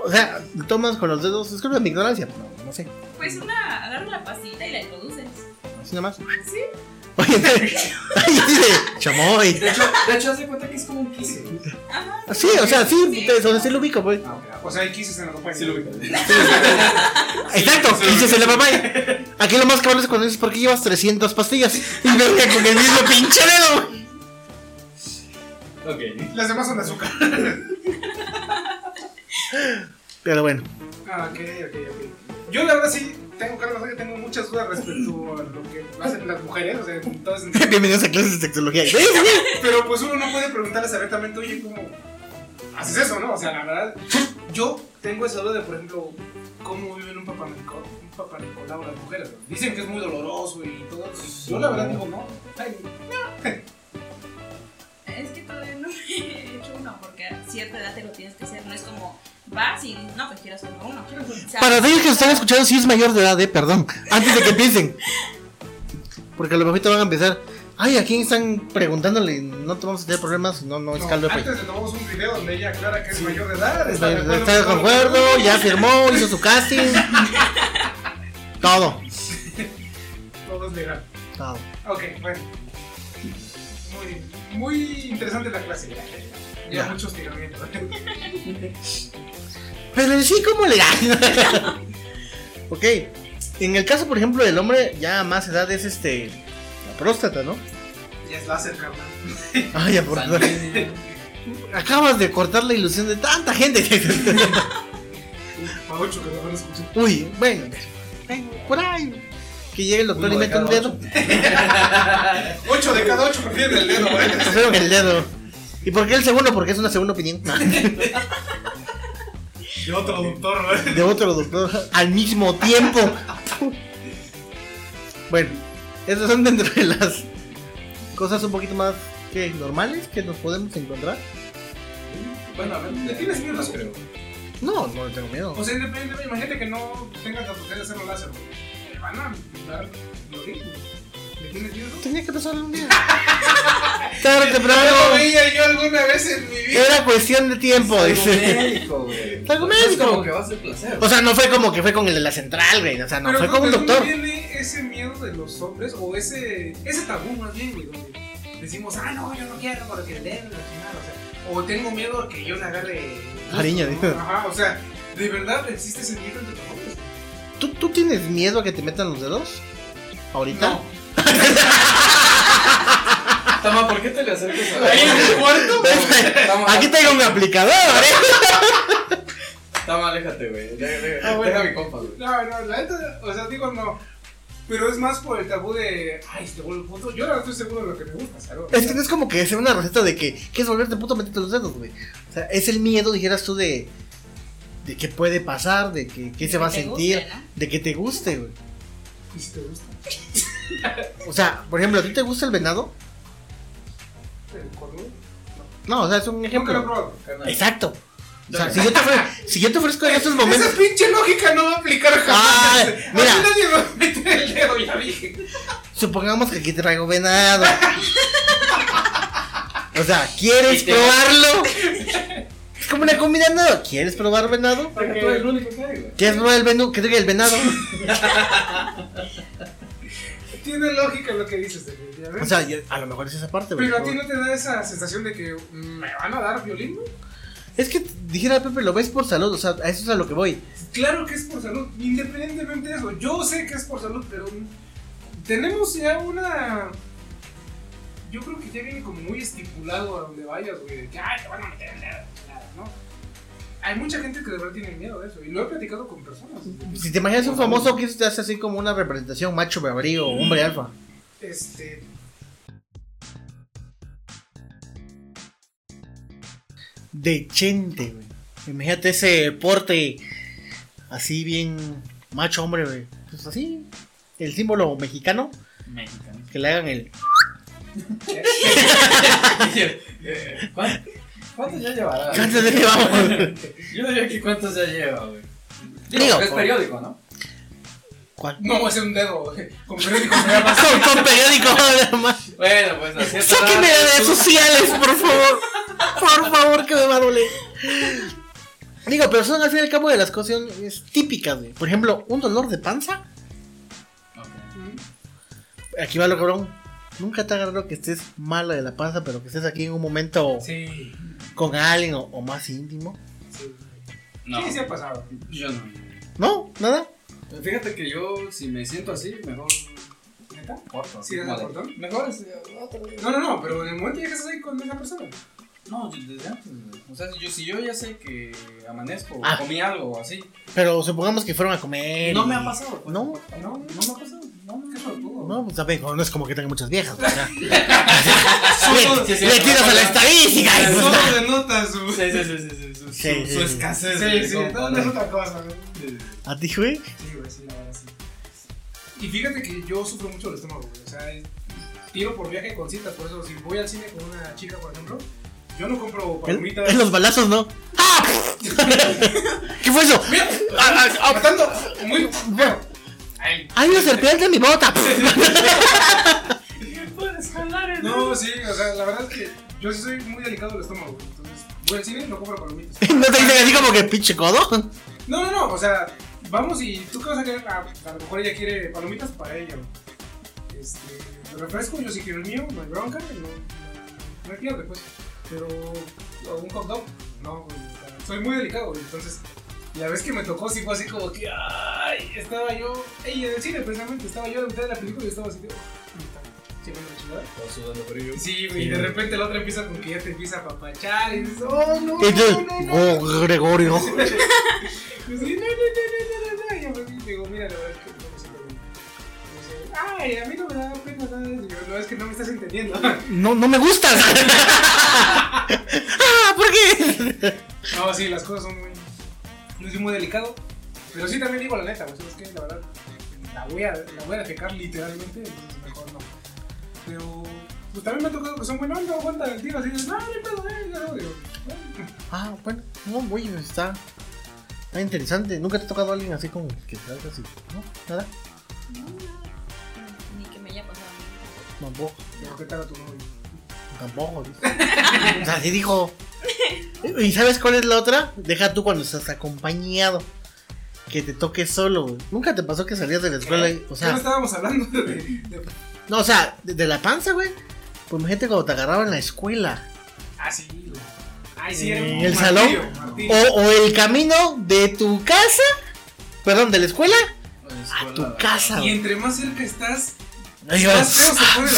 O sea, tomas con los dedos. Es de mi ignorancia. No, no sé. Pues una, agarras la pastillita y la introduces. Así nomás. Sí. Oye, chamoy. De hecho, de hecho, haz de cuenta que es como un kiss, güey. Ajá. Sí, o sea, sí, te- donde sí lo ubico, pues. Ah, ok. O sea, hay kisses en la ropa. Sí lo ubico. Exacto, dices en la mamá. Aquí lo más cabrón es cuando dices, ¿por qué llevas 300 pastillas? Y venga con el mismo pinche dedo. Ok. Las demás son de azúcar. Pero bueno, Ah, ok, ok, ok. Yo la verdad sí tengo que tengo muchas dudas respecto a lo que hacen las mujeres, o sea, entonces, bienvenidos a clases de sexología. pero pues uno no puede preguntarles abiertamente, oye, ¿cómo haces eso, no? O sea, la verdad, yo tengo esa duda de, por ejemplo, cómo viven un un papá Nicolau las mujeres. ¿no? Dicen que es muy doloroso y todo, y yo la verdad digo, no. Ay, Es que todavía no he hecho uno porque a cierta edad te lo tienes que hacer. No es como vas y no, pues quiero hacer uno. O sea, Para aquellos que están escuchando, si es mayor de edad, eh, perdón. Antes de que empiecen. Porque a lo mejor te van a empezar. Ay, ¿a quién están preguntándole? No te vamos a tener problemas. No, no, es no, caldo de antes le tomamos un video donde ella aclara que es mayor de edad. Está, de acuerdo, ya firmó, hizo su casting. Todo. Todo es legal. Todo. Ok, bueno. Muy, muy interesante la clase. Ya, muchos tiramientos. Pero en sí, ¿cómo le da? ok. En el caso, por ejemplo, del hombre, ya a más edad es este. La próstata, ¿no? ya es láser, carnal. Ay, ya por Acabas de cortar la ilusión de tanta gente. A ocho que no van a escuchar. Uy, bueno. ven, Por ahí. Que llegue el doctor Uno y meta un dedo. Ocho de cada ocho prefieren el dedo, ¿eh? Prefiero el dedo. ¿Y por qué el segundo? Porque es una segunda opinión. De otro doctor, ¿eh? de otro doctor al mismo tiempo. Bueno, esas son dentro de las cosas un poquito más que normales que nos podemos encontrar. Bueno, a ver, ¿Le tienes miedo? no creo. No, no le tengo miedo. O sea, independientemente, imagínate que no tengas la posibilidad de hacerlo láser. Te van a dar lo mismo. ¿Le tienes miedo? Tenía que pasar un día. Tarde o No temprano. veía yo alguna vez en mi vida. Era cuestión de tiempo, Algo dice. médico, güey. Es algo es médico. como que va a ser placer. O sea, no fue como que fue con el de la central, güey. O sea, no, Pero fue con un ¿de dónde doctor. viene ese miedo de los hombres o ese, ese tabú más bien, güey? Donde decimos, ah, no, yo no quiero porque el dedo, la chingada, o sea, o tengo miedo a que yo le agarre. gusto, Cariño, ¿no? dijo. Ajá, o sea, ¿de verdad existe ese miedo entre los hombres? ¿Tú, ¿Tú tienes miedo a que te metan los dedos? ¿Ahorita? No. Tama, ¿por qué te le acercas a Ahí en el cuarto. Tama, Aquí tengo un aplicador, ¿eh? Tama, aléjate, güey. Deja, deja- Ah, bueno. deja mi compa, güey. No, no, la neta, o sea, digo no. Pero es más por el tabú de, ay, te vuelvo puto. Yo no estoy seguro de lo que me gusta, ¿sabes? Es que no es como que sea una receta de que quieres volverte puto, métete los dedos, güey. O sea, es el miedo, dijeras tú, de, de qué puede pasar, de que qué se va a sentir, guste, ¿no? de que te guste, güey. ¿Y si te gusta? O sea, por ejemplo, ¿a ti te gusta el venado? ¿El cornudo? No, o sea, es un ejemplo. Exacto. O sea, si yo te ofrezco, si yo te ofrezco en estos momentos. Esa pinche lógica no va a aplicar jamás. Aquí mira. nadie va a meter el dedo, ya dije. Supongamos que aquí traigo venado. O sea, ¿quieres probarlo? Es como una comida nada. ¿Quieres probar venado? Porque tú eres el único que hay, güey. ¿Quieres probar el venado? ¿Qué el venado? Tiene lógica lo que dices, definitivamente. O sea, a lo mejor es esa parte, güey. pero a ti no te da esa sensación de que me van a dar violín, güey? Es que dijera Pepe, lo ves por salud, o sea, a eso es a lo que voy. Claro que es por salud, independientemente de eso. Yo sé que es por salud, pero tenemos ya una. Yo creo que ya viene como muy estipulado a donde vayas, güey. De que, ay, te van a meter dedo, chingada", ¿no? Hay mucha gente que de verdad tiene miedo de eso. Y lo he platicado con personas. Si te imaginas un famoso que te hace así como una representación macho cabrío o hombre alfa. Este. De chente, güey. Imagínate ese porte así bien macho hombre, güey. Pues así, el símbolo mexicano, Mexicano. que le hagan el... ¿Cuánto- ¿Cuántos ya llevará? ¿Cuántos ya llevamos? Yo diría que cuántos ya lleva, güey. Digo, Digo, es por- periódico, ¿no? ¿Cuál? No, es un dedo, güey. Con periódico me llama así. Con, con periódico, además. Bueno, pues así es. Sáquenme de redes sociales, por favor. Por favor, que me va a doler. Digo, pero son al fin y al cabo de las cosas típicas, güey. Por ejemplo, un dolor de panza. Aquí va lo cabrón. Nunca te agarró que estés mala de la panza, pero que estés aquí en un momento Sí. con alguien o, o más íntimo. Sí, No, sí, sí ha pasado. yo no. ¿No? ¿Nada? Fíjate que yo, si me siento así, mejor ¿Neta? corto. ¿Sí? Mejor es otra vez. No, no, no, pero en el momento ya que estás ahí con esa persona. No, desde antes. O sea, si yo, si yo ya sé que amanezco, Ah. comí algo así. Pero supongamos que fueron a comer. No y- me ha pasado. pues. No, No, No me ha pasado. No, qué no, pues también, no es como que tenga muchas viejas. O sea, Solo- le, le tiras a la estadística. Solo denota su. Sí, sí, sí, sí, sí, su, escasez. Sí, sí, no, no es otra cosa. ¿A ti, güey? Sí, güey, sí, la verdad, sí. Y fíjate que yo sufro mucho el estómago, güey. O sea, tiro por viaje con citas, por eso si voy al cine con una chica, por ejemplo, yo no compro palomitas. en los balazos, ¿no? ¡Ah! ¿Qué fue eso? Mira, Ah, ah, ah, matando, muy. Ay, ¡Hay una serpiente en mi bota! Puedes jalar el no, sí, o sea, la verdad es que yo sí soy muy delicado del estómago, güey. Entonces, voy al cine y no compro palomitas. ¿No te dicen así como que pinche codo? No, no, no, o sea, vamos y tú qué vas a querer. Ah, a lo mejor ella quiere palomitas para ella. güey. Este, el refresco, yo sí quiero el mío, no hay bronca, no, no, no hay pierde, pues. Pero, o un hot dog, no, güey, o sea, soy muy delicado, güey. Entonces, la vez que me tocó, sí fue así como que, ay, estaba yo, ey, en el cine precisamente, estaba yo a la mitad de la película y estaba así, de, sí, me sudando frío. Sí, y de repente la otra empieza con que ya te empieza a papachar y dices, oh, no, Y no, no, no. oh, Gregorio. Sí, no, no, no, no, no, no, no. Y yo me digo, mira, la verdad es que no me siento bien. Y dice, Ay, a mí no me da pena nada de eso. Y yo, no, es que no me estás entendiendo. No, no me gustas. ah, ¿por qué? No, sí, las cosas son muy. No soy muy delicado. Pero sí también digo la neta, güey. ¿Sabes qué? La verdad, la voy a, la voy a defecar literalmente, entonces mejor no. Pero. Pues también me ha tocado que son buenos, no aguantan el tiro así, de, no, no, no, eh, ya no, digo, bueno. Ah, bueno, no, güey, está. Está interesante. ¿Nunca te ha tocado alguien así como que salga así? ¿No? ¿Nada? No, nada. Ni que me haya pasado a mí. Tampoco, ¿qué tal a tu novio? tampoco. dice. o sea, sí dijo. ¿Y sabes cuál es la otra? Deja tú cuando estás acompañado. Que te toque solo, güey. Nunca te pasó que salías de la escuela y, o ¿Qué no sea, estábamos hablando de, de- no, o sea, de, de la panza, güey. Pues imagínate cuando te agarraban en la escuela. Ah, sí, güey. Ay, sí, era En un el salón. martirio. O, o el camino de tu casa, perdón, de la escuela a tu casa, Y entre más cerca estás, Ahí más vas. feo se pone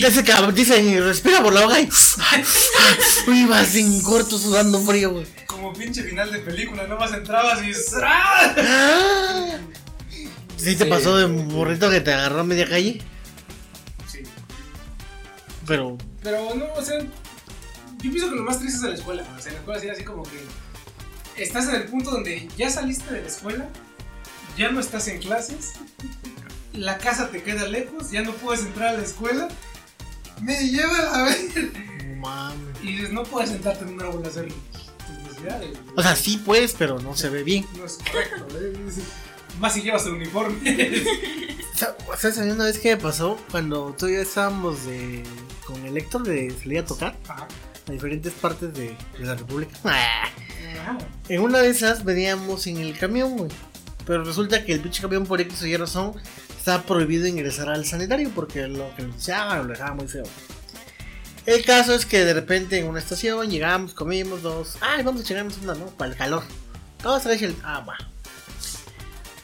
la. Ese cabrón, dicen, respira por la boca y. Uy, vas en corto sudando frío, güey. Como pinche final de película, nomás entrabas y. ¡ah! Ah. ¿Sí te Sí. pasó de burrito que te agarró a media calle? Sí. Pero. Pero no, o sea, yo pienso que lo más triste es de la escuela. O sea, en la escuela sí, así como que estás en el punto donde ya saliste de la escuela, ya no estás en clases, la casa te queda lejos, ya no puedes entrar a la escuela, me lleva a. No mames. Y dices, no puedes sentarte en un árbol a hacer tus necesidades. O sea, sí puedes, pero no se ve bien. no es correcto. ¿eh? Más si llevas el uniforme. Sa- ¿Sabes a mí una vez que me pasó? Cuando tú y yo estábamos de, con el Héctor de salir a tocar Ajá. a diferentes partes de, de la República. Ajá. En una de esas veníamos en el camión, güey. Pero resulta que el pinche camión por X o Y razón está prohibido ingresar al sanitario porque lo que nos lo dejaba muy feo. El caso es que de repente en una estación llegamos, comimos dos. Ay, vamos a chingarnos una, ¿no? Para el calor. Todos traes el. Ah, va.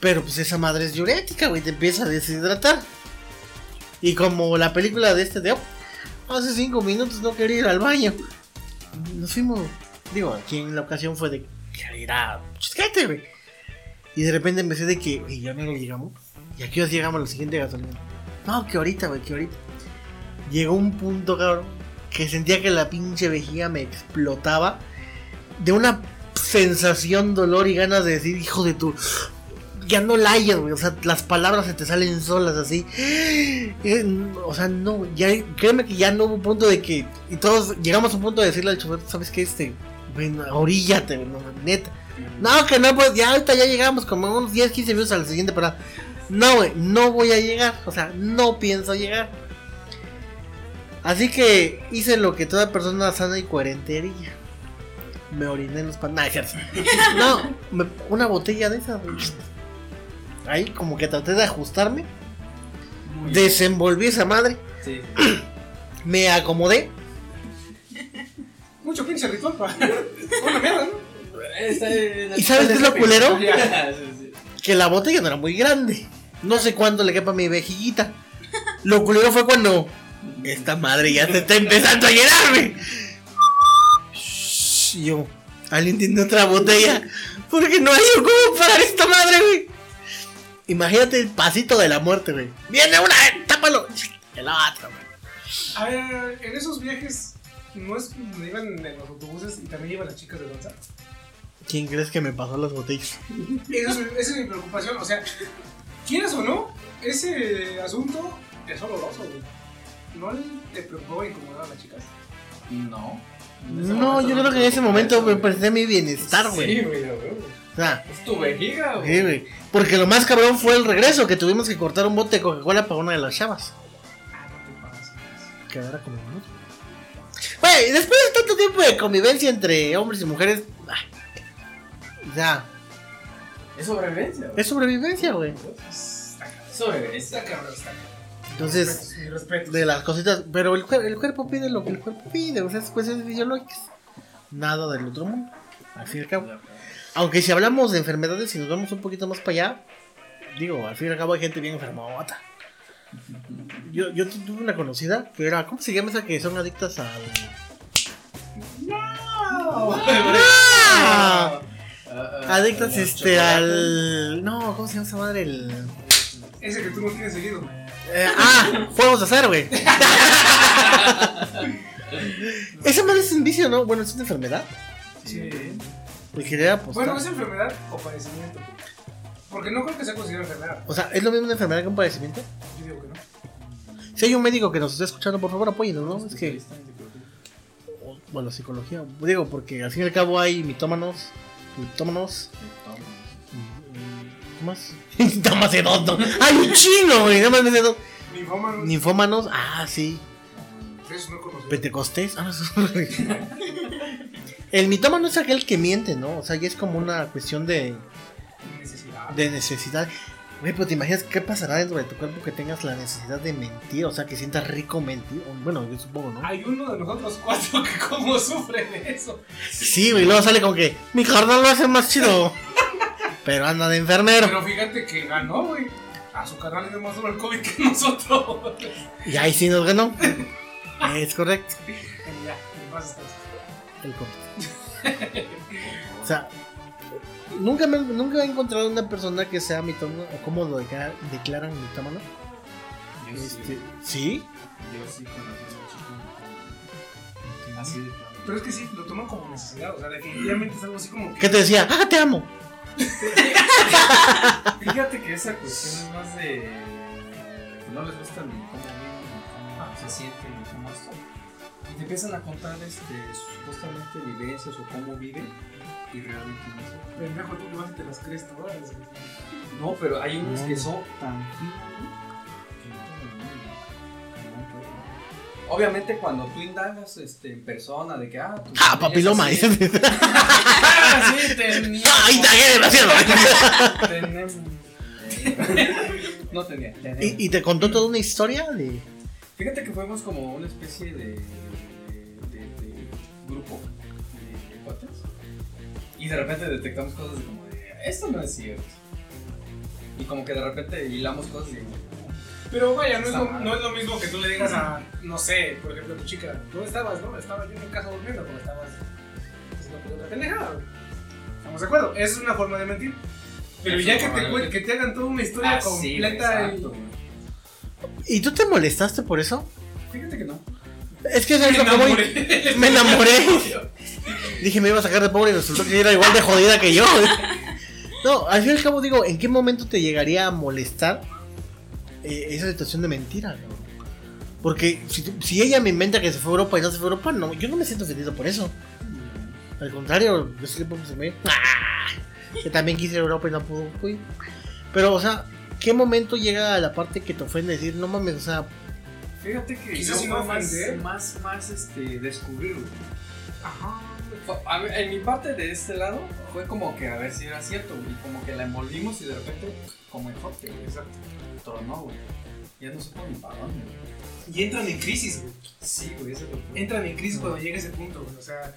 Pero pues esa madre es diurética, güey. Te empieza a deshidratar. Y como la película de este de. "Oh, hace cinco minutos no quería ir al baño. Nos fuimos. Digo, aquí en la ocasión fue de. "Quiero ir a. Güey. Y de repente empecé de que. Oye, ya no llegamos. Y aquí os llegamos a la siguiente gasolina. No, que ahorita, güey, que ahorita. Llegó un punto, cabrón. Que sentía que la pinche vejiga me explotaba. De una sensación, dolor y ganas de decir, hijo de tu. Ya no la hayas, güey. O sea, las palabras se te salen solas así. Eh, O sea, no, ya, créeme que ya no hubo punto de que. Y todos llegamos a un punto de decirle al chofer, ¿sabes qué? Este, bueno, oríllate, no, neta. No, que no, pues ya ahorita ya llegamos como unos 10, 15 minutos a la siguiente parada. No, güey, no voy a llegar. O sea, no pienso llegar. Así que hice lo que toda persona sana y coherente haría. Me oriné en los pantallas. No, me- una botella de esas. güey. Ahí como que traté de ajustarme. Desenvolví esa madre. Sí. Me acomodé. Mucho pinche ritual para. Una mierda, ¿no? ¿Y sabes qué es lo culero? Que la botella no era muy grande. No sé cuánto le quepa a mi vejiguita. Lo culero fue cuando. Esta madre ya se está empezando a llenarme. Y yo. Alguien tiene otra botella. Porque no hay cómo parar esta madre, güey. Imagínate el pasito de la muerte, güey. Viene una, tápalo. El otro, güey. A ver, en esos viajes, ¿no es donde iban en los autobuses y también iban las chicas de danza? ¿Quién crees que me pasó las botellas? Eso es, esa es mi preocupación. O sea, quieras o no, ese asunto es oloroso, güey. ¿No te preocupó incomodar a las chicas? No. No, yo creo que en ese momento me parecía mi bienestar, güey. Sí, güey, güey. O sea, Es tu vejiga, Sí, güey. güey. Porque lo más cabrón fue el regreso, que tuvimos que cortar un bote de Coca-Cola para una de las chavas. Ah, no te pases. Que ahora como. Güey, después de tanto tiempo de convivencia entre hombres y mujeres, ah, ya, Es sobrevivencia, güey. es sobrevivencia, güey. Sobrevivencia. está cabrón, está cabrón. Entonces, respeto. de las cositas, pero el, cuer- el cuerpo pide lo que el cuerpo pide, o sea, es cuestiones fisiológicas. Nada del otro mundo, al fin y al cabo. Aunque si hablamos de enfermedades y nos vamos un poquito más para allá, digo, al fin y al cabo hay gente bien enfermota. Yo, yo tu- tuve una conocida que era, ¿cómo se llama esa que son adictas al... ¡Ah! Adictas este al... No, ¿cómo se llama esa madre? El... Ese que tú no tienes seguido. Eh, ah, juegos de hacer, güey. esa madre es un vicio, ¿no? Bueno, es una enfermedad. Sí. Quería apostar. Bueno, ¿es enfermedad o padecimiento? Porque no creo que sea considerado enfermedad. O sea, ¿es lo mismo una enfermedad que un padecimiento? Yo digo que no. Si hay un médico que nos está escuchando, por favor apóyenos, ¿no? Es que... Bueno, psicología. Digo, porque al fin y al cabo hay mitómanos, mitómanos, mm, ¿qué más? No. Hay un chino, güey, dos. Ninfómanos. Ninfómanos, ah, sí. Eso no conocía. Pentecostés, ah, no, El mitómano es aquel que miente, ¿no? O sea, ya es como una cuestión de, Necesidad. de necesidad. Güey, pero te imaginas qué pasará dentro de tu cuerpo que tengas la necesidad de mentir, o sea, que sientas rico mentir. Bueno, yo supongo, ¿no? Hay uno de nosotros cuatro que como sufre de eso. Sí, güey, luego sale como que mi carnal lo hace más chido. Pero anda de enfermero. Pero fíjate que ganó, güey. A su canal le más duro el COVID que nosotros. Y ahí sí nos ganó. Es correcto. ya, descanse. El corte. O sea, nunca, me, nunca he encontrado una persona que sea mitómano, o como lo declara- declaran mitómano. Yo sí, Este, ¿Sí? yo sí conocí a un chico. Así de plano. Pero es que sí, lo toman como necesidad. O sea, definitivamente es algo así como ¿Qué te decía? ¡Ah, te amo! Fíjate que esa cuestión es más de. No les gusta ni cómo viven, ni cómo se sienten, ni cómo esto. Y te empiezan a contar este, supuestamente vivencias o cómo viven. Y realmente no cierto. Pendejo, tú vas y te las crees todas. No, pero hay unos No. que son tan. Obviamente cuando tú indagas este, en persona de que ah, tu ¡Ah, papiloma! es así, ah, sí, tenía. ¡Ay, tagué, desgraciado! Tenemos. no tenía. tenemos. ¿Y, y te contó toda una historia de. Fíjate que fuimos como una especie de, de, de- de grupo de, cuates. Y de repente detectamos cosas de como de, esto no es cierto. Y como que de repente hilamos cosas y Pero vaya, no es, lo, no es lo mismo que tú le digas a, no sé, por ejemplo, a tu chica, ¿dónde estabas, no? Estaba yo en casa durmiendo, pero estabas haciendo otra pendejada. ¿Estamos de acuerdo? Esa es una forma de mentir. Pero ya que te, que te hagan toda una historia Ah, sí, completa exacto, y... ¿Y tú te molestaste por eso? Fíjate que no. Es que es lo que voy. Me enamoré. Dije, me iba a sacar de pobre y resultó que era igual de jodida que yo. No, al fin y al cabo digo, ¿en qué momento te llegaría a molestar eh, esa situación de mentira? cabrón? Porque si, si ella me inventa que se fue a Europa y no se fue a Europa, no, yo no me siento ofendido por eso. Al contrario, yo sí le puedo. ¡Ah! Que también quise ir a Europa y no pudo. Pero, o sea, ¿qué momento llega a la parte que te ofende decir, no mames, o sea, Fíjate que Quizás yo no más, ofender. más, más este, descubrirlo. Ajá. Fue- a ver, en mi parte de este lado fue como que a ver si era cierto, güey. Como que la envolvimos y de repente, como en hockey, güey. Exacto. Tronó, güey. Ya no supo ni para dónde, güey. Y entran en crisis, güey. Sí, güey, ese fue. Entran en crisis cuando llega ese punto, güey. O sea,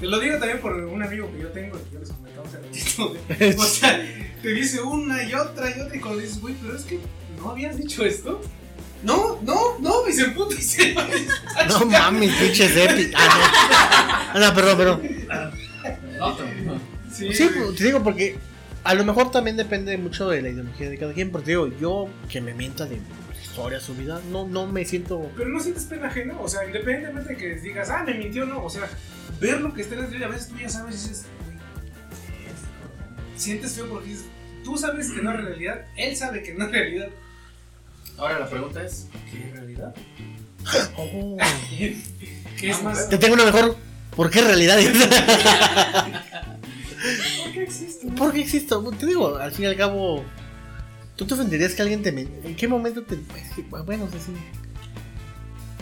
te lo digo también por un amigo que yo tengo, que yo les comentaba hace ratito, güey. O sea, te dice una y otra y otra y cuando dices, güey, pero es que no habías dicho esto. No, no, no, y se emputa y se va. no mames, pinches epi. Ah, no. Ah, no, perdón, perdón. Otro. Sí, Sí, pues, te digo porque a lo mejor también depende mucho de la ideología de cada quien. Porque digo, yo que me mienta de historia, su vida, no, no me siento. Pero no sientes pena ajena, o sea, independientemente de que digas, ah, me mintió, no, o sea, ver lo que está en la tele, a veces tú ya sabes, dices, sientes feo porque dices, tú sabes que no es realidad, él sabe que no es realidad. Ahora la pregunta es, ¿qué es realidad? Oh. ¿Qué es más? Te tengo una mejor. ¿Por qué realidad? ¿Por qué existe? ¿Por qué existo? Te digo, al fin y al cabo. ¿Tú te ofenderías que alguien te men- ¿En qué momento te.? Bueno, o sea, sí.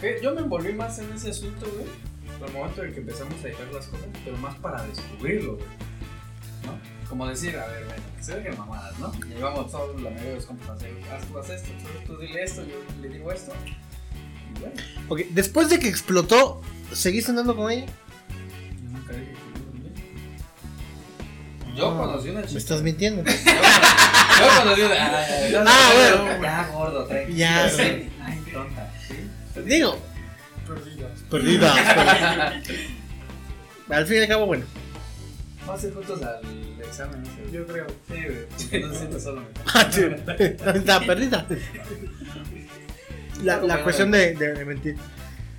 Eh, Yo me envolví más en ese asunto, güey. Al momento en que empezamos a dejar las cosas, pero más para descubrirlo, güey. ¿No? Como decir, a ver, bueno, que se dejen mamadas, ¿no? Y vamos todos la mayoría de los compas haz, tú haz esto, tú, tú dile esto, yo le digo esto. Y bueno, Ok, después de que explotó, ¿seguiste andando con ella? yo nunca dije que yo dormía. Yo No, conocí una Me chica. estás mintiendo. Ah, Ah, bueno. Ya, gordo, tranquilo. Ya, Sí. Ay, tonta. ¿sí? Digo, Perdidas. perdida. Al fin y al cabo, bueno. Vamos a ir juntos al examen ese. Yo creo. Sí, güey. porque No se siente solo. Ah, sí. Está perdida. La, la cuestión de, de- de mentir.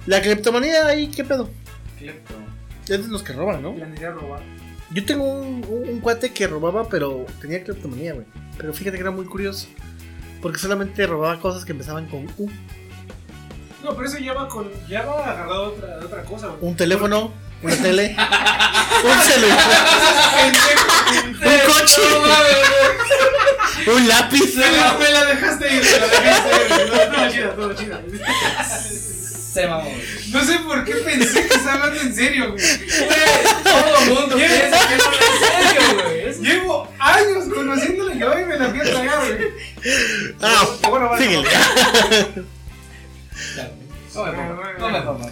La cleptomanía ahí, ¿qué pedo? Clepto. Es de los que roban, ¿no? La necesidad de robar. Yo tengo un, un- un cuate que robaba, pero tenía cleptomanía, güey. Pero fíjate que era muy curioso. Porque solamente robaba cosas que empezaban con U. No, pero eso ya va con. Ya va agarrado de otra, otra cosa. Un teléfono, una tele, un celular, un coche, un lápiz. Me la, me la dejaste ir, me la dejaste ir. No, Todo chido, todo chido. Se mamó. güey. No sé por qué pensé que estaba hablando en serio, güey. Todo el mundo piensa que es en serio, güey. Llevo años conociéndole yo y me la fui a tragar, güey. Ah, Bueno, vale. síguele. No me no me.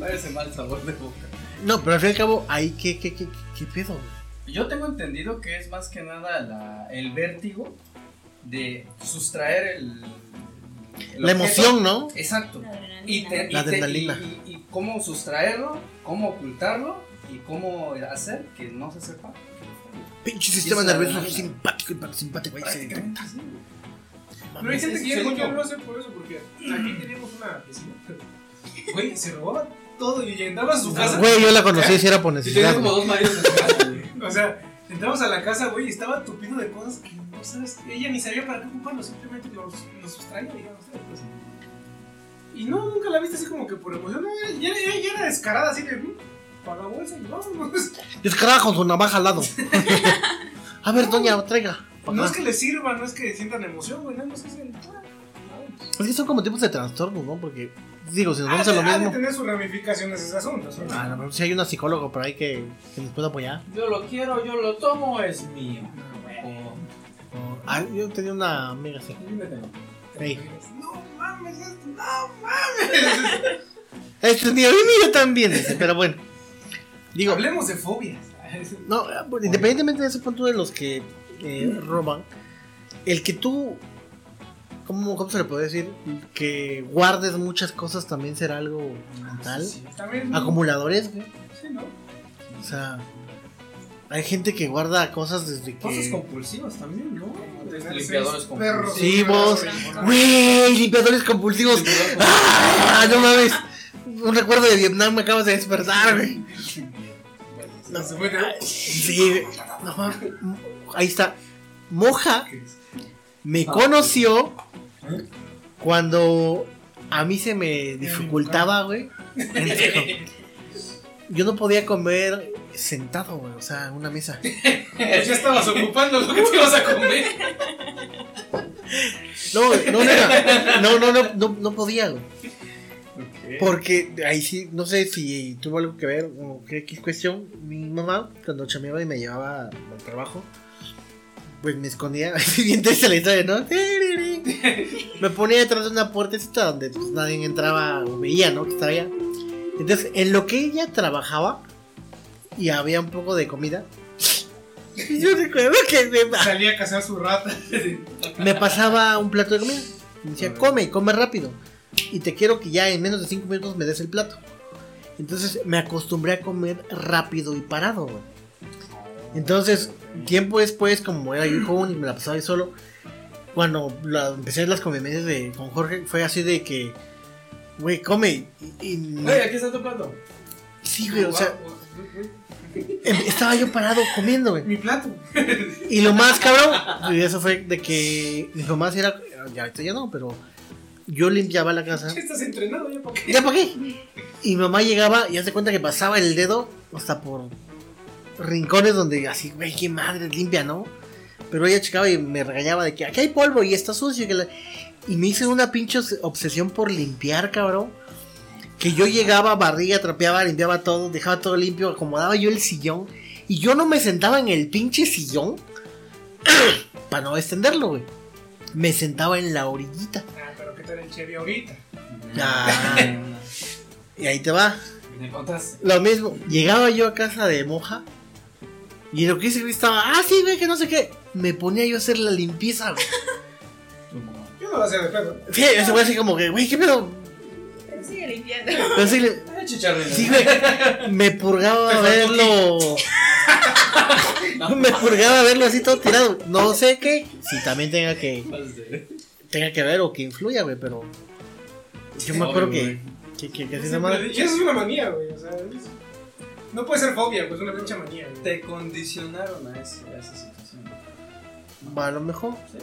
Parece mal sabor de boca. No, pero al fin y al cabo, ahí, ¿qué, qué, qué, qué pedo? güey? Yo tengo entendido que es más que nada la- el vértigo de sustraer el. La emoción, ¿no? Exacto. La adrenalina. Y, te- La adrenalina. y- y- y cómo sustraerlo, cómo ocultarlo y cómo hacer que no se sepa. Pinche sistema nervioso simpático y simpático. Ahí se... Sí, güey. Pero hay gente que ya yo. no lo hace por eso, porque aquí teníamos una vecina. Güey, se robaba todo y entraba a su casa. Güey, yo la conocí si era por Y necesidad. tenía como dos maridos en su casa, güey. O sea, entramos a la casa, güey, y estaba tupido de cosas que no sabes. Ella ni sabía para qué ocuparlo, simplemente los, los sustraía, digamos. Pues. Y no, nunca la viste así como que por emoción. Era descarada, así de. "Mm, Para la bolsa y vámonos. Descarada con su navaja al lado. A ver, doña, traiga. No es que les sirva, no es que sientan emoción, güey, es ah. Es que son como tipos de trastornos, ¿no? Porque, digo, si nos vamos Ha a de- lo ha de mismo. tener sus ramificaciones ese asunto. ¿sí? Ah, no, pero si hay una psicóloga por ahí que, que nos pueda apoyar. Yo lo quiero, yo lo tomo, es mío. O- ah, yo tenía una amiga así. Ey, No mames, esto, no mames. este es mío y mío también, pero bueno. Digo, Hablemos de fobias. no, bueno, independientemente de ese punto de los que eh, roban, el que tú, ¿cómo, ¿cómo se le puede decir? Que guardes muchas cosas también será algo mental. Sí, también. Acumuladores, güey. Sí, ¿no? O sea, hay gente que guarda cosas desde Cosas que. compulsivas también, ¿no? Limpiadores compulsivos. Güey, limpiadores compulsivos. ¡Ah! No mames. Un recuerdo de Vietnam me acabas de despertar, güey. No. Sí, no mames. Ahí está. Moja me conoció cuando a mí se me dificultaba, güey. Yo no podía comer sentado, güey. O sea, en una mesa. Ya estabas ocupando lo que te ibas a comer. No, no, neta. no, no, no, no, no podía, güey. Porque ahí sí, no sé si tuvo algo que ver o qué, qué cuestión. Mi mamá, cuando chameaba y me llevaba al trabajo, pues me escondía. bien triste la historia, ¿no? Me ponía detrás de una puertecita donde pues, nadie entraba o veía, ¿no? Que estaba allá. Entonces, en lo que ella trabajaba y había un poco de comida, yo recuerdo que me, Salía a cazar su rata. me pasaba un plato de comida. Me decía, come, come rápido. Y te quiero que ya en menos de 5 minutos me des el plato. Entonces me acostumbré a comer rápido y parado. güey. Entonces, tiempo después, como era yo joven y me la pasaba yo solo, cuando la- empecé las convivencias de, con Jorge, fue así de que, güey, come. Y, y- Oye, aquí está tu plato. sí, güey, o sea, em- estaba yo parado comiendo, güey. Mi plato. Y lo más cabrón, y eso fue de que mi mamá sí era, ya ahorita ya no, pero yo limpiaba la casa. Estás entrenado ya para qué. ¿Ya qué? Y mi mamá llegaba y hace cuenta que pasaba el dedo hasta por rincones donde así, güey, qué madre limpia, ¿no? Pero ella checaba y me regañaba de que aquí hay polvo y está sucio. y que la- Y me hice una pinche obs- obsesión por limpiar, cabrón. Que yo llegaba, barría, trapeaba, limpiaba todo, dejaba todo limpio, acomodaba yo el sillón. Y yo no me sentaba en el pinche sillón para no extenderlo, güey. Me sentaba en la orillita. Ah, pero ¿qué tal el Chevy ahorita? Ah. Y ahí te va. ¿Me contas? Lo mismo, llegaba yo a casa de moja y lo que hice estaba, ah, sí, güey, que no sé qué. Me ponía yo a hacer la limpieza, güey. Yo no lo voy a hacer de pedo. Sí, ese güey así como que, güey, qué pedo. Sigue limpiando. Pero sí, le- Ay, chicharrón. sí, güey, me purgaba verlo. me purgaba verlo así todo tirado. No sé qué, si también tenga que, tenga que ver o que influya, güey, pero yo me acuerdo que, que, dicho, eso es una manía, güey. O sea, es- no puede ser fobia, pues es una pinche manía. güey. Te condicionaron a, ese- a esa situación. a lo mejor. Sí.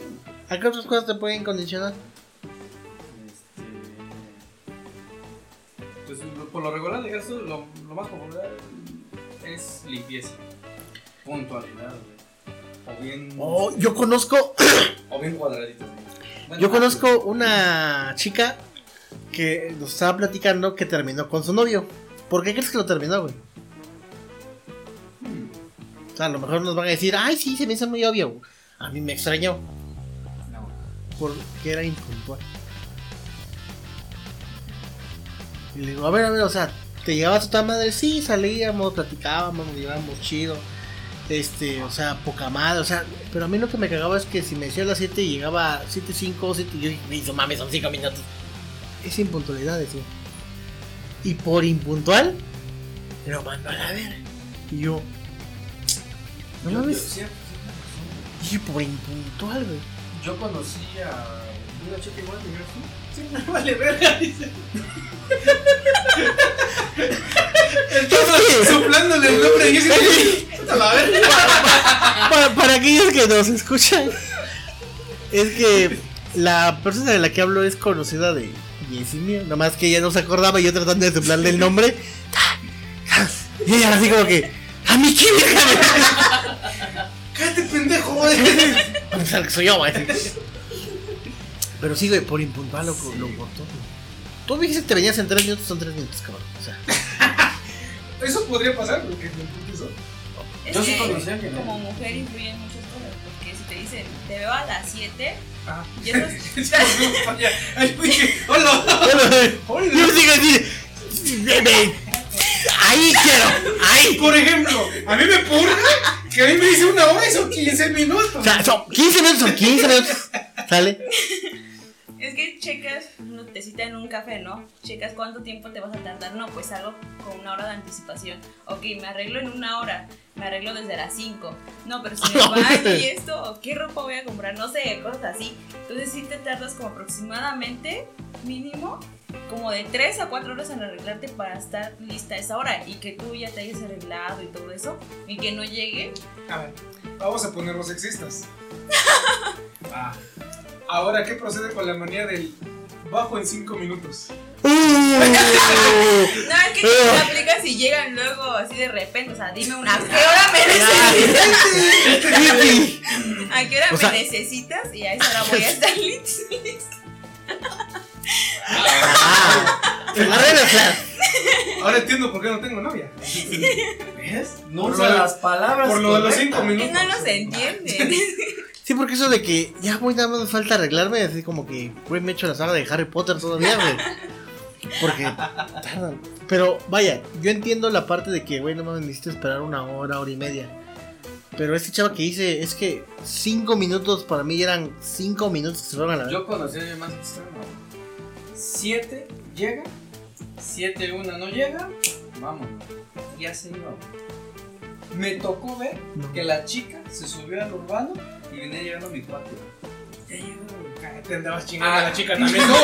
¿A qué otras cosas te pueden condicionar? Por lo regular gasto, lo, lo más popular es limpieza. Puntualidad, güey. O bien. Oh, yo conozco, O bien cuadraditos. Bueno, yo conozco una chica que nos estaba platicando que terminó con su novio. ¿Por qué crees que lo terminó, güey? O sea, a lo mejor nos van a decir, ay, sí, se me hizo muy obvio. A mí me extrañó No. porque era impuntual. Y le digo, a ver, a ver, o sea, ¿te llegabas a tu madre? Sí, salíamos, platicábamos, nos llevábamos chido. Este, o sea, poca madre, o sea, pero a mí lo que me cagaba es que si me decía a las 7 y llegaba a 7, 5, 7, yo dije, mames, son 5 minutos. Es impuntualidad, decía. Y por impuntual, lo mandó a la verga. Y yo, no mames, dije por impuntual, güey. Yo conocí a una chica igual de Gersu. Sí, me vale verga, dice. Entonces, Soplándole el nombre y yo la verga. para, para aquellos que nos escuchan, es que la persona de la que hablo es conocida de Mía, nada más que ella no se acordaba y yo tratando de soplarle el nombre. Y ella así como que, a mí quién Cállate, pendejo, soy yo, güey. Pero sí, güey, por impuntual lo, lo cortó. güey. Tú me dijiste que te venías en 3 minutos, son 3 minutos, cabrón. O sea, Eso podría pasar, porque me entiendes eso. Es Yo sí que conocí a alguien, ¿eh? como mujer influyen muchas cosas, porque si te dicen, te veo a las 7, Ah. y eso es... Ay, dije, hola. yo así, bebé, ahí quiero, ahí. Por ejemplo, a mí me purga que a mí me dice una hora y son 15 minutos. O sea, son 15 minutos, son 15 minutos. ¿Sale? Es que checas, no te citan un café, ¿no? Checas cuánto tiempo te vas a tardar. No, pues algo con una hora de anticipación. Ok, me arreglo en una hora. Me arreglo desde las 5. No, pero si me baño y esto, o qué ropa voy a comprar, no sé, cosas así. Entonces sí te tardas como aproximadamente, mínimo, como de 3 a 4 horas en arreglarte para estar lista a esa hora. Y que tú ya te hayas arreglado y todo eso. Y que no llegue. A ver, vamos a ponernos sexistas. Ah, Ahora, ¿qué procede con la manía del bajo en 5 minutos? No, es que te aplicas y llegan luego así de repente. O sea, dime una, ¿a qué hora me necesitas? ¿A qué hora O sea- me necesitas? Y a esa hora voy a estar lista. Ah. Ahora entiendo por qué no tengo novia. ¿Ves? No usa las palabras. por lo de los cinco correctas. minutos. Que no nos entienden. Sí, porque eso de que ya voy nada más me falta arreglarme, así como que, güey, me echo la saga de Harry Potter todavía, güey. Porque tardan. Pero vaya, yo entiendo la parte de que, güey, no mames, necesito esperar una hora, hora y media. Pero este chavo que dice, es que cinco minutos para mí eran cinco minutos que se fueron a la Yo conocí a más extremo. 7 llega, 7 una no llega, vámonos. Ya se iba. Me tocó ver No. que la chica se subió al urbano y venía llegando a mi cuarto. Ya llegó, Te andabas chingando Ah. a la chica también. No,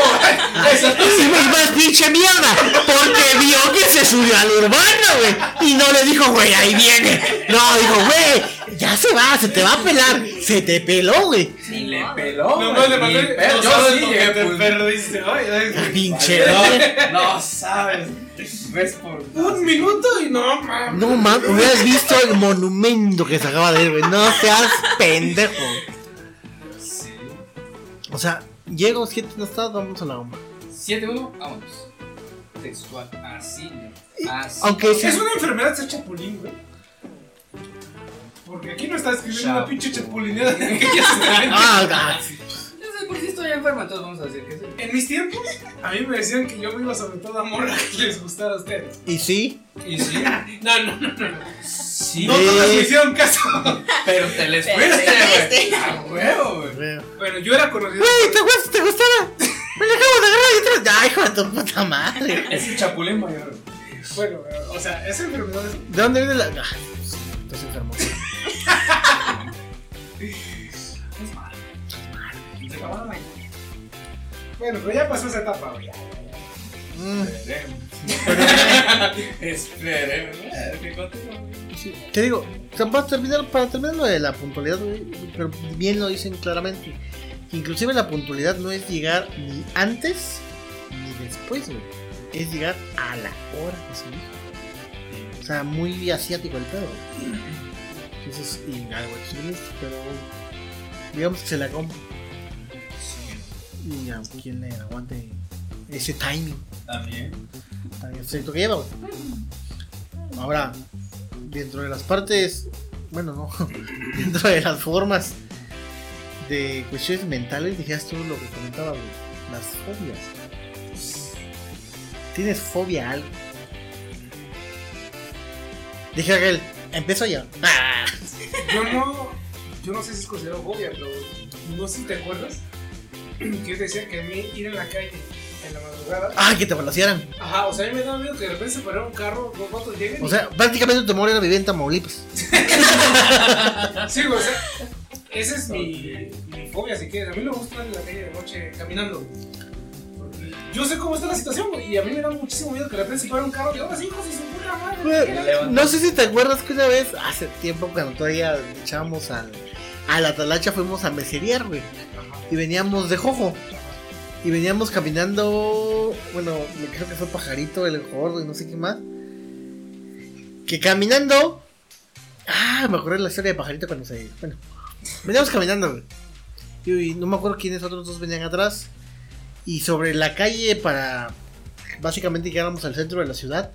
Hicimos más pinche mierda porque vio que se subió al urbano, güey. Y no le dijo, güey, ahí viene. No, dijo, güey, ya se va, se te va a pelar. Se te peló, güey. Ni le peló. no güey, más le mandé. No Yo sí llegué te perdiste. Ay, ay, Pinche. Vale, No sabes. Ves por. Un minuto y no mames. No mames, hubieras visto el monumento que se acaba de ver, güey. No seas pendejo. Sí. O sea, llego, siete no estás, vamos a la bomba. 7-1, vámonos. Textual. Así, güey. Así. Aunque Es una enfermedad ser chapulín, güey. Porque aquí no está escribiendo una Chap- pinche chapulineada que ya se está. Ah, sé por si estoy enfermo, entonces vamos a decir que sí. En mis tiempos, a mí me decían que yo me iba sobre todo a morra que les gustara a ustedes. y sí. Y sí. No, no, no, no. Sí. No todas me hicieron caso. Pero te les Pero fuiste, te güey. fuiste. A huevo, güey. Güey, Bueno, yo era conocido. ¿te, gust- ¿te gustaba? Me la acabo de agarrar y otra. Ay, hijo de tu puta madre. Es el chapulín mayor. Bueno, o sea, esa enfermedad es ¿De dónde viene la.? Ah, estás enfermo. Se. Bueno, pero ya pasó esa etapa, güey. Mm, Esperemos. Esperemos. Sí. Te digo, para terminar, para terminar lo de la puntualidad, pero bien lo dicen claramente. Inclusive la puntualidad no es llegar ni antes ni después, güey. es llegar a la hora de su hijo. O sea, muy asiático el pedo. Entonces, y algo extremista, pero digamos que se la compra. Y a quien le aguante ese timing También. tan estricto que lleva. güey. Ahora, dentro de las partes, bueno, no, dentro de las formas de cuestiones mentales, dijeras tú lo que comentaba, güey, las fobias. ¿Tienes fobia a algo? Dije a él, empezó ya. ¡Ah! Yo no, yo no sé si es considerado fobia, pero no sé si te acuerdas que yo te decía que a mí ir en la calle en la madrugada. ¡Ay, que te balacieran! Ajá, o sea, a mí me da miedo que de repente se parara un carro, dos vatos lleguen. O sea, prácticamente tu temor era vivir en Tamaulipas. sí, güey, o sea, esa es mi, mi fobia, si quieres. A mí me gusta estar en la calle de noche caminando. Yo sé cómo está la situación, güey, y a mí me da muchísimo miedo que de repente se parara un carro y ahora sí, hijos y su puta madre. No sé si te acuerdas que una vez, hace tiempo, cuando todavía echábamos al, a la talacha, fuimos a meseriar, güey. Y veníamos de Jojo. Y veníamos caminando. Bueno, creo que fue Pajarito, el gordo y no sé qué más. Que caminando. Ah, me acuerdo de la historia de Pajarito cuando se. Bueno, veníamos caminando. Y, no me acuerdo quiénes otros dos venían atrás. Y sobre la calle para. Básicamente llegáramos al centro de la ciudad.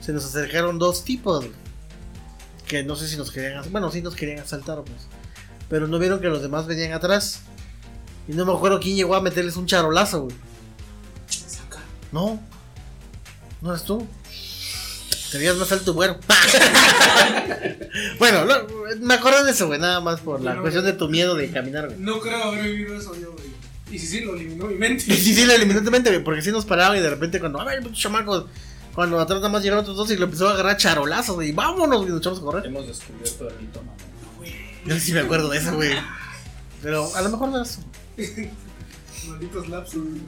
Se nos acercaron dos tipos. Que no sé si nos querían. Bueno, sí nos querían asaltar, pues. Pero no vieron que los demás venían atrás. Y no me acuerdo quién llegó a meterles un charolazo, güey. Saca. No. No eres tú. Te veías más alto, bueno. bueno, no, me acuerdo de eso, güey. Nada más por la No, cuestión de tu miedo de caminar, güey. No creo haber vivido eso yo, güey. Y si sí, lo eliminó mi mente. Y sí, sí, lo eminentemente, güey. Porque sí nos paraban y de repente cuando, a ver, putos chamacos. Cuando atrás nada más llegaron otros dos y lo empezó a agarrar charolazos, güey. Vámonos, y nos echamos a correr. Hemos descubierto el mito, mamá. Yo sí me acuerdo de eso, güey. Pero a lo mejor no era eso. Malditos lapsos. güey.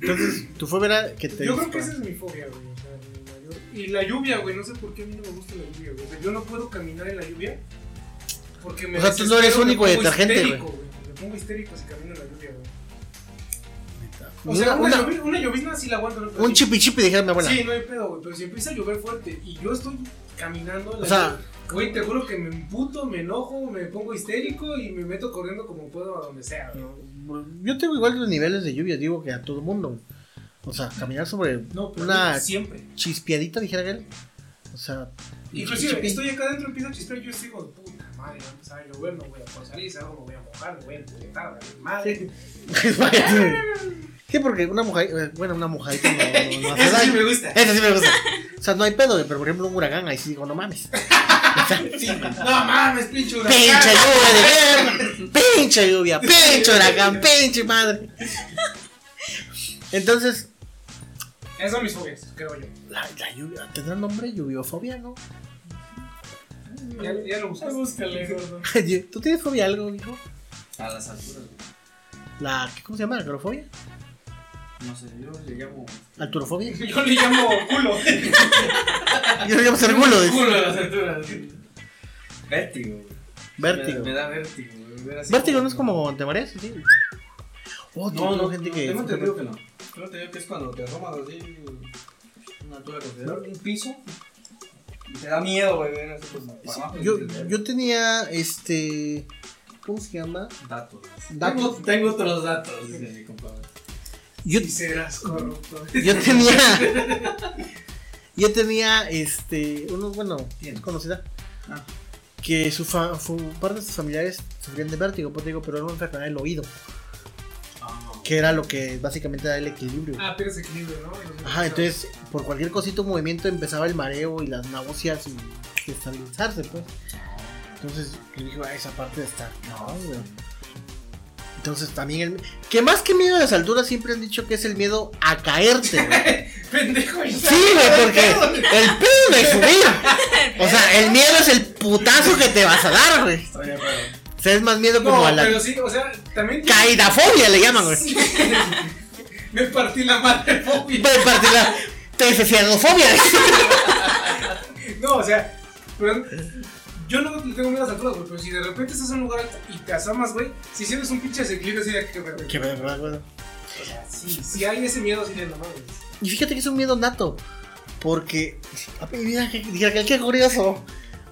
Entonces, tu fobia era que te. Yo creo que esa es mi fobia, güey. o sea, mi mayor- Y la lluvia, güey. No sé por qué a mí no me gusta la lluvia, güey. O sea, yo no puedo caminar en la lluvia. Porque me O sea, tú no eres único me y pongo detergente, histérico, Me pongo histérico si camino en la lluvia, güey. O sea, una, una- una llovizna sí la aguanto. ¿no? Un chipi chipi, dijera mi abuela. Sí, no hay pedo, güey. Pero si empieza a llover fuerte y yo estoy caminando la O sea, lluvia, Güey, te juro que me emputo, me enojo, me pongo histérico y me meto corriendo como puedo a donde sea, güey. Yo tengo igual los niveles de lluvia, digo que a todo mundo. O sea, caminar sobre No, una siempre. chispiadita, dijera él. O sea, Inclusive, estoy acá adentro, empieza a chispear, yo sigo puta madre, va a empezar a llover, no voy a poder salir, si algo me voy a mojar, me voy a vale, madre. Sí, porque una mojadita, eh, bueno, una mojadita no, no, no hace Eso sí me gusta. Eso sí me gusta. O sea, no hay pedo, pero por ejemplo un huracán, ahí sí digo, no mames. Sí, no mames, pinche huracán. pinche lluvia de guerra, pinche lluvia, pinche huracán, pinche madre. Entonces, Esas son mis fobias, creo yo. la, la lluvia, ¿tendrá nombre? Lluviofobia, ¿no? Ya, ya lo. Búscale, gordo. ¿Tú tienes fobia a algo, hijo? A las alturas, güey. La, ¿Cómo se llama? ¿La agrofobia? No sé, yo le llamo. ¿Alturofobia? Yo le llamo culo. Yo le llamo sergulo. dice. Culo de las alturas. Vértigo. Vértigo. Me, me da vértigo, Vértigo no es como te mareas, sí. Oh, No, no, gente que. Tengo entendido que no. Tengo entendido que es cuando te asomas así. Una altura considerable, un piso. Y te da miedo, güey, y Yo, yo tenía este. ¿Cómo se llama? Datos. Datos. Tengo, tengo otros datos, dice mi compadre. Yo, Y serás corrupto. yo tenía. Yo tenía este. Uno, bueno, ¿Quién? conocida. Ah. Que su, fa- su parte de sus familiares sufrían de vértigo, pues digo, pero era una enfermedad del oído. Que era lo que básicamente da el equilibrio. Ah, pierdes equilibrio, ¿no? Ajá, entonces por cualquier cosito movimiento empezaba el mareo y las náuseas y desestabilizarse, pues. Entonces yo dije, ah, esa parte está. No, güey. Entonces también el. Que más que miedo a las alturas siempre han dicho que es el miedo a caerte, güey. Pendejo, Sí, güey, porque el pedo de subir. O sea, el miedo es el putazo que te vas a dar, güey. O sea, es más miedo como No, a la pero sí, o sea, también. caidafobia le llaman, güey. Me partí la madre fobia. Puede partir la tefefiadofobia. No, o sea, pero yo no le tengo miedo a las alturas, güey, pero si de repente estás en un lugar alto y te asomas, güey, si sientes un pinche desequilibrio así de que, güey, Que me- me- O sea, sí, sí hay ese miedo, sí de no mames. Y fíjate que es un miedo nato. Porque, mira, qué, qué, curioso.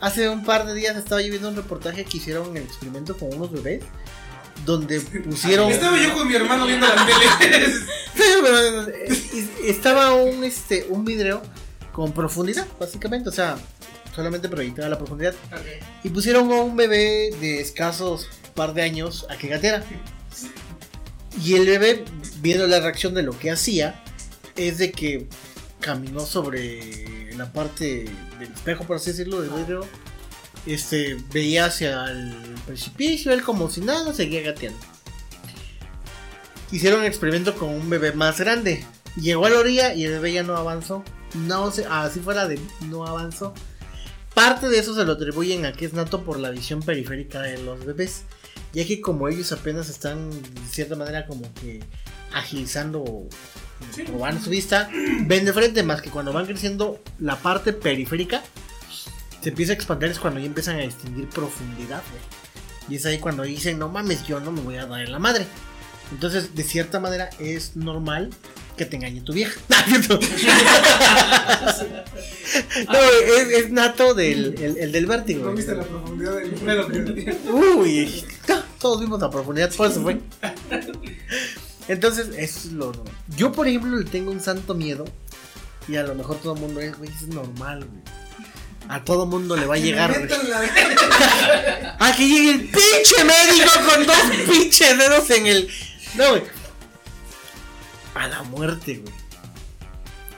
Hace un par de días estaba yo viendo un reportaje que hicieron el experimento con unos bebés. Donde pusieron. Estaba yo con mi hermano viendo la tele. Eh, estaba un, este, un video con profundidad, básicamente. O sea, solamente proyectaba la profundidad. Y pusieron a un bebé de escasos par de años a que gateara. Y el bebé, viendo la reacción de lo que hacía, es de que caminó sobre la parte del espejo, por así decirlo, del vidrio. Este, veía hacia el precipicio, él como si nada, seguía gateando. Hicieron un experimento con un bebé más grande. Llegó a la orilla y el bebé ya no avanzó. No así fuera de no avanzó. Parte de eso se lo atribuyen a que es nato por la visión periférica de los bebés. Ya que como ellos apenas están de cierta manera como que agilizando Sí. o van su vista, ven de frente más que cuando van creciendo la parte periférica se empieza a expandir es cuando ya empiezan a distinguir profundidad, güey. Y es ahí cuando dicen, no mames, yo no me voy a dar en la madre. Entonces, de cierta manera, es normal que te engañe tu vieja. no, es, es nato del, el, el del vértigo. No viste la profundidad del. Uy, todos vimos la profundidad, por eso fue. Entonces, eso es lo normal. Yo, por ejemplo, le tengo un santo miedo. Y a lo mejor todo el mundo es, güey, es normal, güey. A todo mundo le va a llegar, A que llegue el pinche médico con dos pinches dedos en el. No, güey. A la muerte, güey.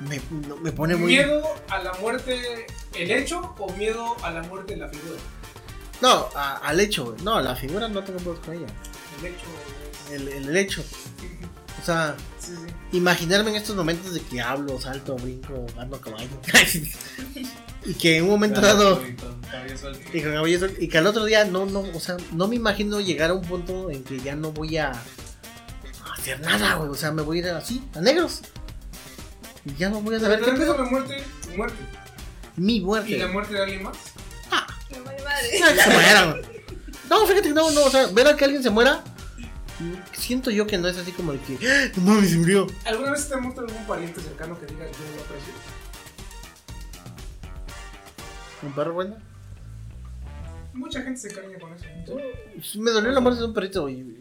Me, no, me pone muy. ¿Miedo a la muerte el hecho o miedo a la muerte la figura? No, a- al hecho, güey. No, la figura no tengo problemas con ella. El hecho. El, el, el hecho. O sea, Sí, sí. imaginarme en estos momentos de que hablo, salto, brinco, ando a caballo. y que en un momento dado. Y con. Y, con y que al otro día no, no, o sea, no me imagino llegar a un punto en que ya no voy a hacer nada, güey. O sea, me voy a ir así, a negros. Y ya no voy a saber qué pedo. la muerte, tu muerte. Mi ¿Y muerte. la muerte de alguien más? Vale madre. No, que se güey. No, fíjate que no, no, o sea, ver a que alguien se muera. Siento yo que no es así como de que. ¡Ah, No mames, se murió. ¿Alguna vez te ha muerto algún pariente cercano que diga yo lo aprecio? ¿Un perro bueno? Mucha gente se cariña con eso. Me dolió la muerte de un perrito, güey.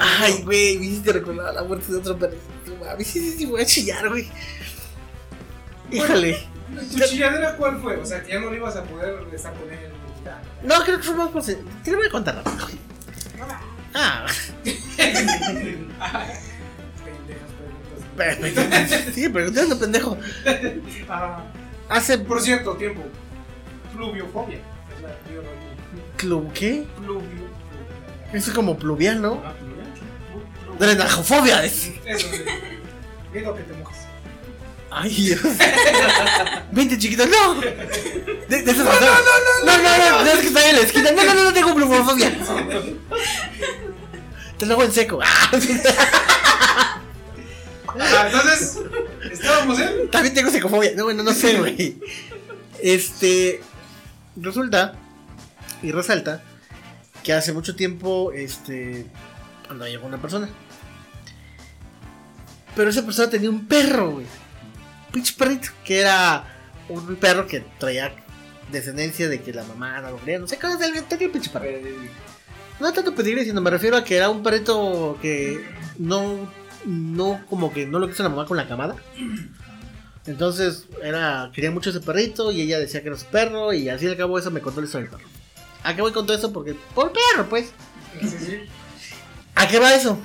Ay, güey, me hiciste recordar la muerte de otro perrito. A mí sí, sí, sí, voy a chillar, güey. Híjole. ¿Tu chilladera cuál fue? O sea, que ya no le ibas a poder estar con él. Ya. No, creo que fue más por. Te lo voy a contar rápido. Ah, Pendejas preguntas. sí, preguntando, pendejo. Ah, Hace. por cierto, tiempo. Pluviofobia. Es la. Club, ¿Qué? Pluvio. Eso es como pluvial, ¿no? Ah, Drenajofobia. es- Eso, sí. Miedo que te mojes. Ay, Dios. Vente, chiquito, no. De, de esas no, no, no, no, no, no, no, es que está en la esquina. No, no, no, no tengo plumofobia. Te lo hago en seco. Ah, Ah, entonces, estábamos en. También tengo secofobia. No, bueno, no sé, güey. Este. Resulta y resalta que hace mucho tiempo, este. Cuando llegó una persona. Pero esa persona tenía un perro, güey. Pinche perrito. Que era un perro que traía descendencia de que la mamá no lo quería. No sé qué tenía un pinche perro. No tanto pedirle, sino me refiero a que era un perrito que no, no, como que no lo quiso la mamá con la camada. Entonces, era, quería mucho ese perrito y ella decía que era su perro y así al cabo eso me contó la historia del perro. ¿A qué voy con todo eso? Porque, por perro, pues. Sí, sí. ¿A qué va eso?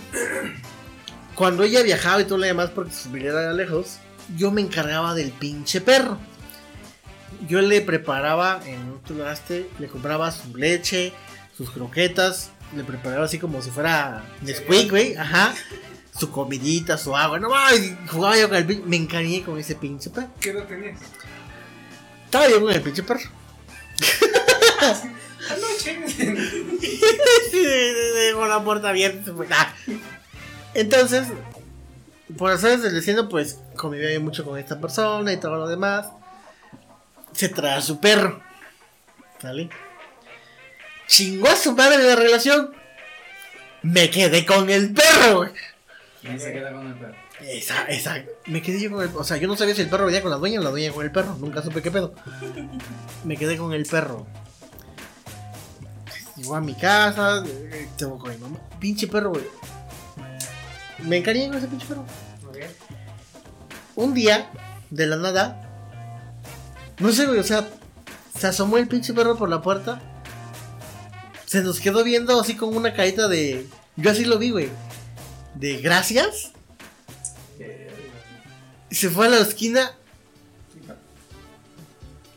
Cuando ella viajaba y todo lo demás porque su familia era lejos, yo me encargaba del pinche perro. Yo le preparaba en un traste, le compraba su leche, sus croquetas, le preparaba así como si fuera Nesquik, güey, ajá. Su comidita, su agua, no mames, jugaba yo con el pinche, me encariñé con ese pinche perro. ¿Qué edad tenías? Estaba yo con el pinche perro. Anoche. Dejó la puerta abierta y se fue. Entonces, por hacer del destino, pues convivía mucho con esta persona y todo lo demás. Se trae a su perro. ¿Sale? Chingó a su madre la relación. Me quedé con el perro. Y se queda con el perro. Esa, esa. Me quedé yo con el. O sea, yo no sabía si el perro venía con la dueña o la dueña con el perro. Nunca supe qué pedo. Me quedé con el perro. Llegó a mi casa. eh, Tengo con mi mamá. Pinche perro, güey. Me encariñé con ese pinche perro. Un día, de la nada. No sé, güey, o sea. Se asomó el pinche perro por la puerta. Se nos quedó viendo así con una carita de. Yo así lo vi, güey. De gracias. Y se fue a la esquina.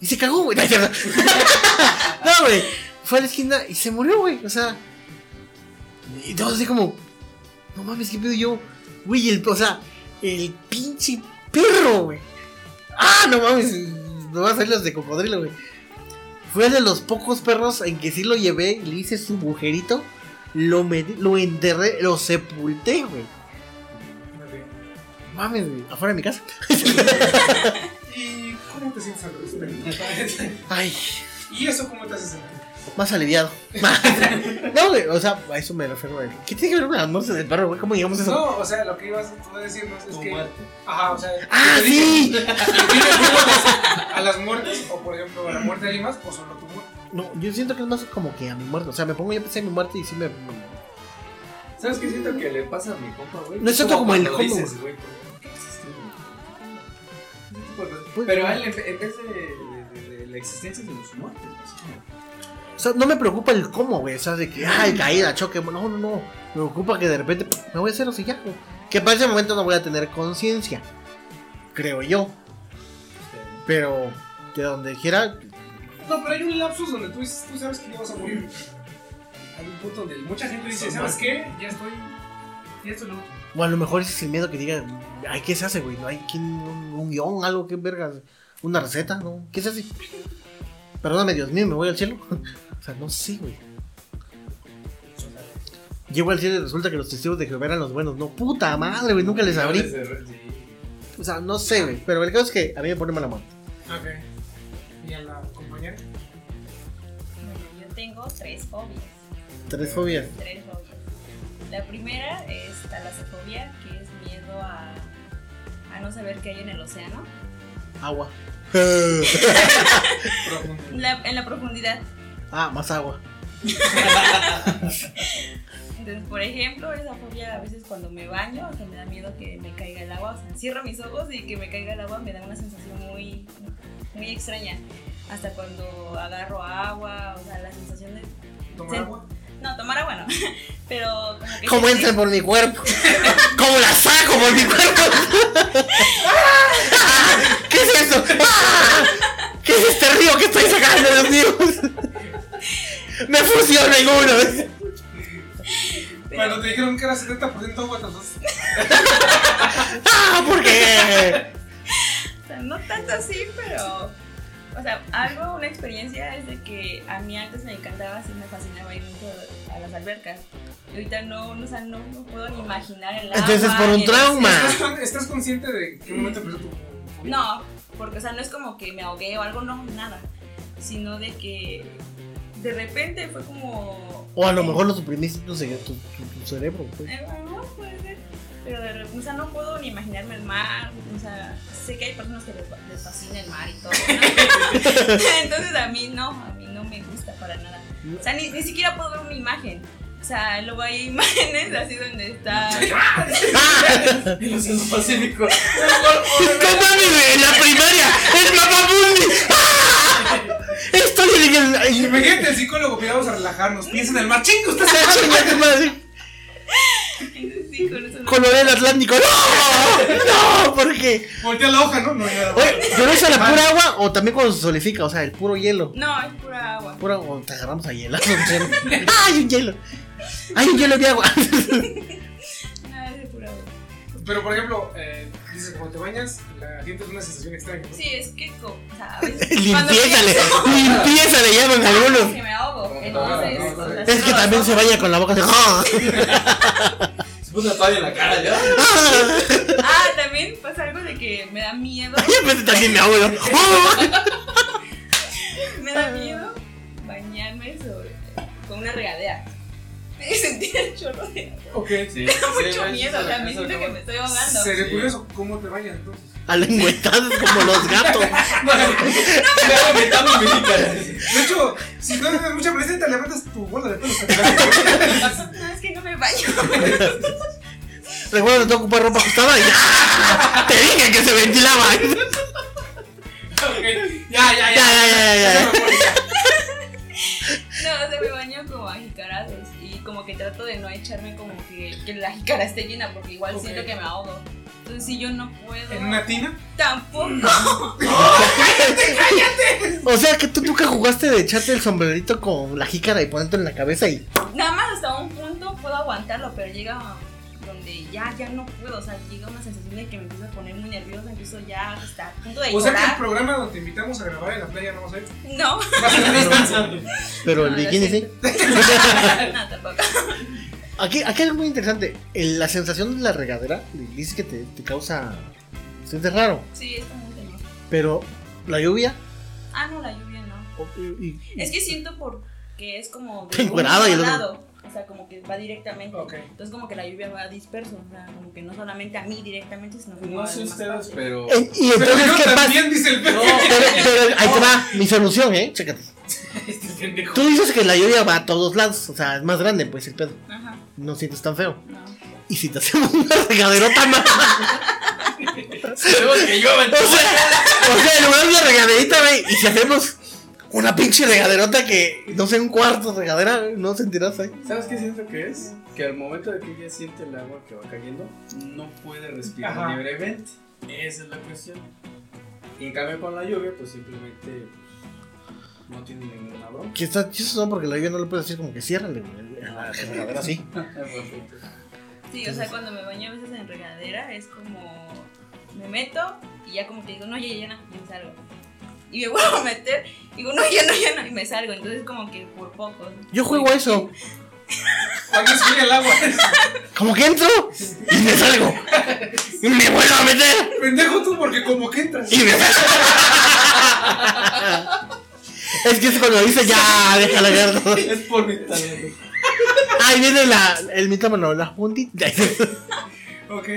Y se cagó, güey. No, güey. Fue a la esquina y se murió, güey. O sea. Y todos así como. No mames, ¿qué pedo yo? Güey, el, o sea, el pinche perro, güey. Ah, no mames. Me va a salir los de cocodrilo, güey. Fue de los pocos perros en que sí lo llevé, le hice su agujerito, lo, metí- lo enterré, lo sepulté, güey. Mames, güey. Afuera de mi casa. ¿Y cómo te sientes al respecto? Ay. ¿Y eso cómo te hace sentir? Más aliviado. no, güey, o sea, a eso me refiero, güey. ¿Qué tiene que ver con la muerte del perro, güey? ¿Cómo llegamos a eso? No, o sea, lo que ibas tú a decirnos es que. muerte. Ajá, o sea. ¡Ah, sí! te dije, ¿tú a las muertes, o por ejemplo, a la muerte de alguien más, o solo tu muerte. No, yo siento que es más como que a mi muerte. O sea, me pongo yo a pensar en mi muerte y sí me. ¿Sabes qué siento que le pasa a mi compa, güey? No es tanto como el cuando cómo, dices, güey, de. Pues, Pero a él, en vez de, de- de- de la existencia, sino su muerte. así como- O sea, no me preocupa el cómo, güey. O sea, de que, ay, caída, choque. No, no, no. Me preocupa que de repente me voy a hacer así ya, güey. Que para ese momento no voy a tener conciencia. Creo yo. Pero de donde quiera. No, pero hay un lapsus donde tú, dices- tú sabes que ya vas a morir. Hay un punto donde mucha gente dice, ¿sabes qué? Ya estoy. Ya estoy loco. O a lo mejor ese es el miedo que diga, ay, ¿qué se hace, güey? No hay quien, un, un guion, algo, qué vergas. Una receta, ¿no? ¿Qué se hace? Perdóname, Dios mío, me voy al cielo. O sea, no sé, güey. Llego al cielo y resulta que los testigos de Jehová eran los buenos. No, puta madre, güey, nunca les abrí. O sea, no sé, güey. Pero el caso es que a mí me pone mala muerte. Ok. ¿Y a la compañera? Bueno, yo tengo tres fobias. Tres fobias. Tres fobias. La primera es talasofobia, que es miedo a, a no saber qué hay en el océano. Agua. La- en la profundidad. Ah, más agua. Entonces, por ejemplo, esa fobia a veces cuando me baño, o sea, me da miedo que me caiga el agua. O sea, cierro mis ojos y que me caiga el agua me da una sensación muy, muy extraña. Hasta cuando agarro agua, o sea, la sensación de... ¿Tomar agua? No, tomar agua no. Pero como que... ¿Cómo entran por mi cuerpo? ¿Cómo la saco por mi cuerpo? ¿Qué es eso? ¿Qué es este río que estoy sacando, Dios mío? Me fusiona en uno. Cuando te dijeron que era 70% agua. ¡Ah! ¿Por qué? O sea, no tanto así, pero. O sea, algo, una experiencia es de que a mí antes me encantaba, sí me fascinaba ir mucho a las albercas. Y ahorita no, no, o sea, no, no puedo ni imaginar el agua. Entonces, por un trauma. ¿Estás, con- estás consciente de qué momento empezó tu. No, porque, o sea, no es como que me ahogué o algo, no, nada. Sino de que de repente fue como. O a lo mejor lo suprimiste tu, tu, tu- cerebro. pues. Eh, bueno, puede ser. Pero de repente, o sea, no puedo ni imaginarme el mar. O sea, sé que hay personas que les, les fascina el mar y todo. ¿no? Entonces a mí no, a mí no me gusta para nada. O sea, ni, ni siquiera puedo ver una imagen. O sea, luego hay imágenes así donde está. ¡Ah! El Océano Pacífico. ¡En la primaria! ¡Es Mapamundi! ¡Ah! Estoy en el. ay, Imagínate el psicólogo, que vamos a relajarnos. Piensa en el mar, chingo, usted se. Entonces, sí, con eso no- Color del Atlántico. ¡No! ¡No! ¿Por qué? Voltea la hoja, ¿no? No nada. Oye, ¿pero es a la pura agua o también cuando se solidifica? O sea, el puro hielo. No, es pura agua. Pura, o te agarramos a hielo. ¡Ah, hay un hielo! ¡Hay un hielo de agua! Nada, es de pura agua. Pero por ejemplo, eh, dices, cuando te bañas, la sientes una sensación extraña. ¿no? Sí, es que, co- o sea, a veces. cuando limpieza, le, llaman algunos. Que me ahogo. Entonces. no, no, o sea, Es que también se baña con la boca de. ¡Ah! Se puso una toalla en la cara ya. Ah, también pasa algo de que me da miedo. Yo pensé también me ahogo. ¡Ah! Me da miedo bañarme sobre, con una regadera. Y sentir el chorro de agua. Ok. Sí, mucho miedo, o sea, me eso siento que me estoy ahogando. Sería curioso cómo te vayas entonces. A lengüetadas como los gatos. Mi jícara. De hecho, si no tienes mucha presión, te levantas tu bola de pelos. No, es que no me baño. Recuerda que tengo que ocupar ropa ajustada y ¡ya! Te dije que se ventilaba. Ok, Ya, ya, ya. Ya, ya, ya, ya, como que trato de no echarme como que, que la jícara esté llena porque igual siento que me ahogo. Entonces si yo no puedo, ¿En una tina? tampoco. O sea que tú nunca jugaste de echarte el sombrerito con la jícara y ponerte en la cabeza y. Nada más hasta un punto puedo aguantarlo, pero llega donde ya, ya no puedo. O sea, llega una sensación de que me empiezo a poner muy nerviosa, empiezo ya hasta a punto de O sea que el llorar. programa donde te invitamos a grabar en la playa no vas a ir. No, a a. Pero el bikini sí. no, tampoco. Aquí, aquí algo muy interesante. El- la sensación de la regadera dice que te, te causa. Sientes raro. Sí, es como un temor. Pero la lluvia. Ah, no, la lluvia no. o- y- y- Es que siento porque es como de un y el solo otro- lado. O sea, como que va directamente. Entonces como que la lluvia va disperso. O sea, como que no solamente a mí directamente, sino como No a sé ustedes, pero. en- y Pero entonces, yo ¿qué pasa? también, dice el No, Pero, pero ahí te va mi solución, ¿eh? Chécate. Este. Tú dices que la lluvia va a todos lados. O sea, es más grande, pues el pedo. Ajá, No sientes tan feo. no. Y si te hacemos una regaderota más. Sabemos que llueve en O tu sea, o sea, en lugar de una regaderita, güey. Y si hacemos una pinche regaderota que, no sé, un cuarto de regadera, no sentirás ahí. ¿Sabes qué siento que es? Que al momento de que ella siente el agua que va cayendo, no puede respirar Ajá. libremente. Esa es la cuestión. Y en cambio con la lluvia, pues simplemente pues, no tiene ninguna broma. Que está chistoso, ¿no? Porque la lluvia no le puedes decir como que ciérrale. A la regadera sí. Sí, o sea, cuando me baño a veces en regadera es como me meto y ya como que digo, no, ya, ya, no, y me salgo. Y me vuelvo a meter y digo, no, ya no, ya no, y me salgo. Entonces como que por poco. Yo juego a eso. Cuando escurre el agua. Como que entro y me salgo. Y me vuelvo a meter Pendejo tú, porque como que entras. y me salgo. Es que es cuando dice ya, déjala ver todo. Es por mi talento. Ahí viene la, el mitómano, la puntita. Ok.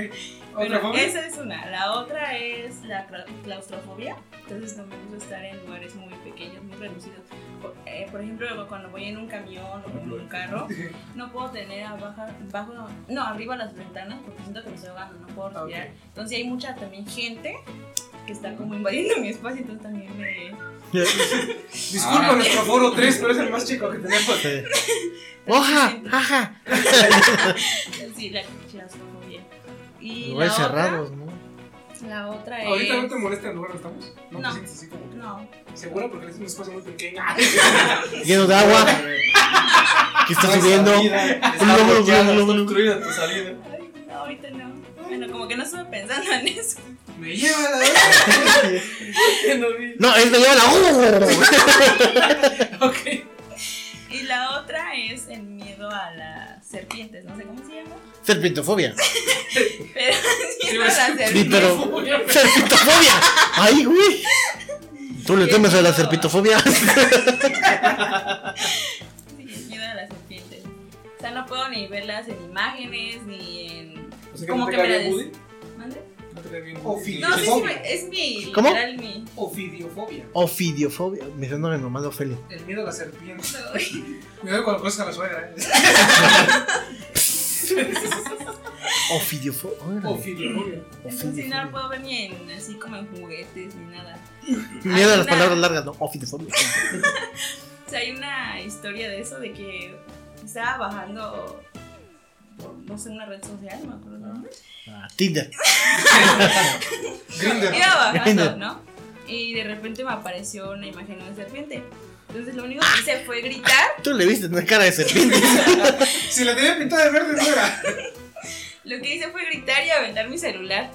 Bueno, ¿Otra fobia? esa es una. La otra es la cla- claustrofobia. Entonces no me gusta estar en lugares muy pequeños, muy reducidos. Por, eh, por ejemplo, cuando voy en un camión o en un carro, no puedo tener abajo, bajo, no, arriba las ventanas porque siento que me estoy ahogando, no puedo respirar. Entonces hay mucha también gente que está como invadiendo mi espacio, entonces también me... Disculpa Ah. nuestro foro 3, pero es el más chico que tenemos. Hoja, ajá. Sí, la claustrofobia. Y la Lugares otra, cerrados, ¿no? la otra es... ¿Ahorita no te molesta el lugar donde estamos? No, No. te sientes así como que. No, ¿Segura? Porque es un espacio muy pequeño. Lleno de agua que está subiendo. Está obstruida tu salida. Ay, no, ahorita no. Bueno, como que no estuve pensando en eso. Me lleva la ¿Qué no? No, es me lleva la. Ok. Y la otra es el miedo a las serpientes, no sé cómo se llama. Serpentofobia. Pero miedo a las Sí, serpientes. pero. Serpentofobia. Ay, güey. ¿Tú le temes a la serpentofobia? Sí, miedo a las serpientes. O sea, no puedo ni verlas en imágenes ni en. O sea, que no te que me bien la Woody. ¿Mande? No te cae bien O Woody. No, sí, es mi. ¿Cómo? Literal, mi. Ofidiofobia. Ofidiofobia. Me suena nomás de Ofelia. El miedo a la serpiente. Cuidado con cosas a la suegra. ¿eh? Ofidiofobia. Ofidiofobia. Entonces, no lo puedo ver ni en, así como en juguetes ni nada. Miedo a las palabras largas, no. Ofidiofobia. O sea, hay una historia de eso, de que estaba bajando, por, no sé, una red social, no me acuerdo el nombre. Ah, Tinder. Grinder. Iba bajando, Grindr. ¿no? Y de repente me apareció una imagen de una serpiente. Entonces lo único que hice fue gritar. Tú le viste una cara de serpiente. Si la tenía pintada de verde, no era. Lo que hice fue gritar y aventar mi celular.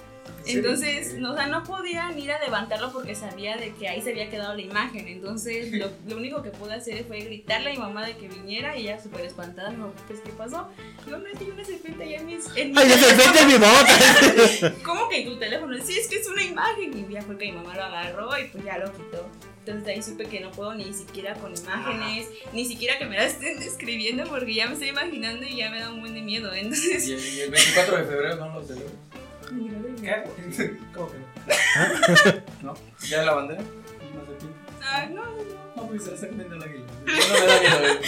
Entonces, no, o sea, no podían ir a levantarlo porque sabía de que ahí se había quedado la imagen. Entonces, lo, lo único que pude hacer fue gritarle a mi mamá de que viniera y ella súper espantada. Me dijo, pues, ¿qué pasó? Yo no es que hay una serpiente allá en mis. En mi Ay, la serpiente es mi mamota. ¿Cómo que en tu teléfono? Sí, es que es una imagen. Y ya fue que mi mamá lo agarró y pues ya lo quitó. Entonces de ahí supe que no puedo ni siquiera con imágenes, ni siquiera que me las estén describiendo porque ya me estoy imaginando y ya me da un buen de miedo. Entonces, Y el, y el 24 de febrero no lo celebro. ¿Qué? ¿Cómo que no? ¿No? ¿Ya la bandera? No pinta. ah, no, no. No, pues exactamente el águila. No me da miedo.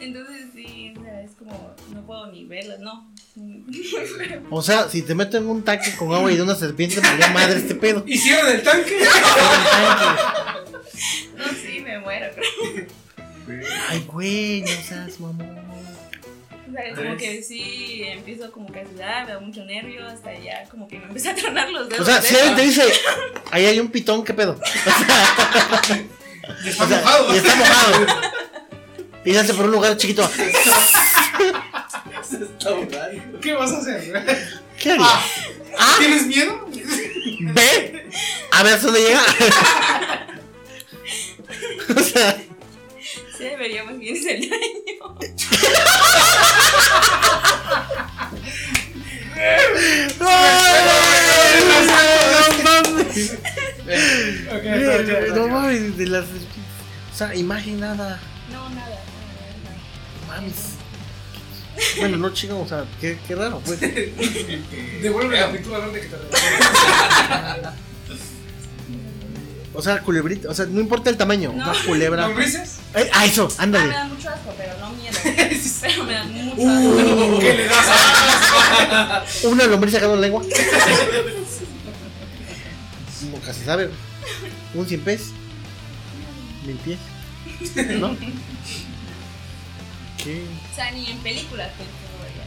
Entonces sí, o sea, es como, no puedo ni verlas, no. O sea, si te meten en un tanque con agua y de una serpiente, me da madre este pedo. ¿Hicieron el tanque? No, sí, me muero, creo. Ay, güey, no seas mamón. Como que sí, empiezo como que a sudar, me da mucho nervio, hasta ya como que me empieza a tronar los dedos. O sea, si alguien te dice, ahí hay un pitón, ¿qué pedo? Y está O sea, mojado. y está mojado. Y se hace por un lugar chiquito. Se está ahogando. ¿Qué vas a hacer? ¿Qué haría? Ah, ¿Tienes miedo? Ve, a ver hasta dónde llega. o sea, Sí, deberíamos bien el año. No mames. De las. O sea, imagen nada. No, nada, nada, Mames. Bueno, no chico, o sea, qué, qué raro, pues. Devuelve la pintura verde que te. O sea, culebrita, o sea, no importa el tamaño, No. una culebra. ¿Lombrices? Eh, ah, eso, Ah, me ándale. da mucho asco, pero no miedo. Pero me da mucho Uh. asco. ¿Qué le das a Una lombriz sacando lengua. Nunca se sabe. Un cien pies. Mil pies. ¿No? ¿Qué? O sea, ni en películas no vería.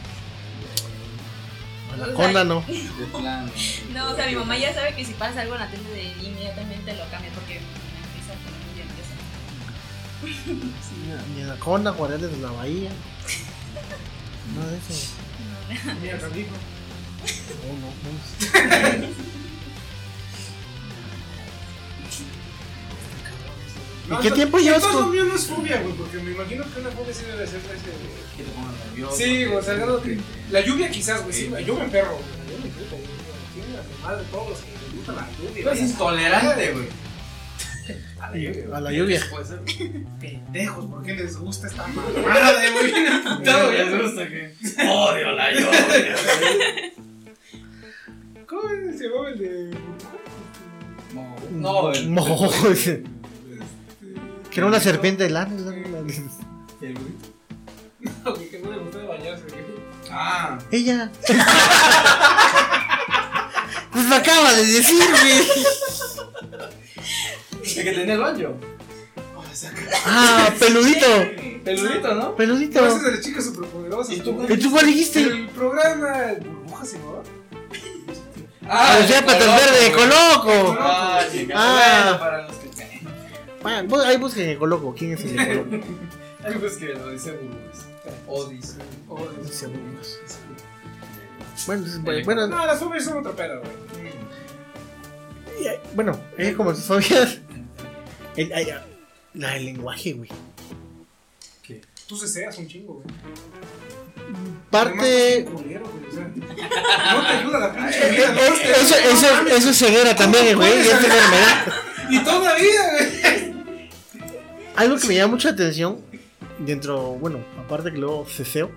Anaconda no. De. No, o sea, mi mamá ya sabe que si pasa algo en la tele de inmediatamente lo cambia porque me empieza a poner muy nerviosa. Ni anaconda, guardianes de la bahía. Nada de eso. No, Mira. No, no, no. ¿Y qué tiempo llevas con- mío no es fobia, güey, porque me imagino que una fobia sí debe ser ese de... Que te pongan nervioso. Sí, güey, o sea, que- algo que- La lluvia quizás, güey, sí, yo me emperro, güey. Yo me emperro, güey. Tiene la madre de todos los que les gusta la lluvia. Tú eres intolerante, güey. A la lluvia. A la lluvia. Pendejos, ¿por qué les gusta esta mamada, güey? Bien emputado, ¿Les güey. gusta que? Odio la lluvia. ¿Cómo se llamaba el de... No, no, el. Mojojojo, dice. Que era una serpiente de lana. ¿no? El burrito. No, güey, que no le gustaba bañarse, güey. Ah, Ella. Pues lo acaba de decir, güey. el que tenía el baño. Ah, saca. Ah, peludito. Peludito, ¿no? Peludito. Ese es de las chicas superpoderosas. ¿Y tú. ¿Y tú cuál dijiste? El programa Burbuja se llamaba. Ah, el decía de patas Coloco, verde, güey. coloco. Ah, chica. Ah. Bueno, para los que caen. Bueno, bu- ahí busquen el coloco. ¿Quién es el de coloco? Ay, pues que lo dice burbujas. Odis. Dice burbujas. Bueno, entonces, bueno, No, las fobias son otra pera, güey. bueno, es como sus fobias. El, ah, la del lenguaje, güey. Tú se seas un chingo, güey. Parte. Además, estás un culero, güey, o sea, No te ayuda la pinche vida. no te- Eso, eso, eso es ceguera también, güey. Y es enfermedad. Y todavía, güey. Algo que me llama mucha atención, dentro, bueno, aparte que luego ceseo,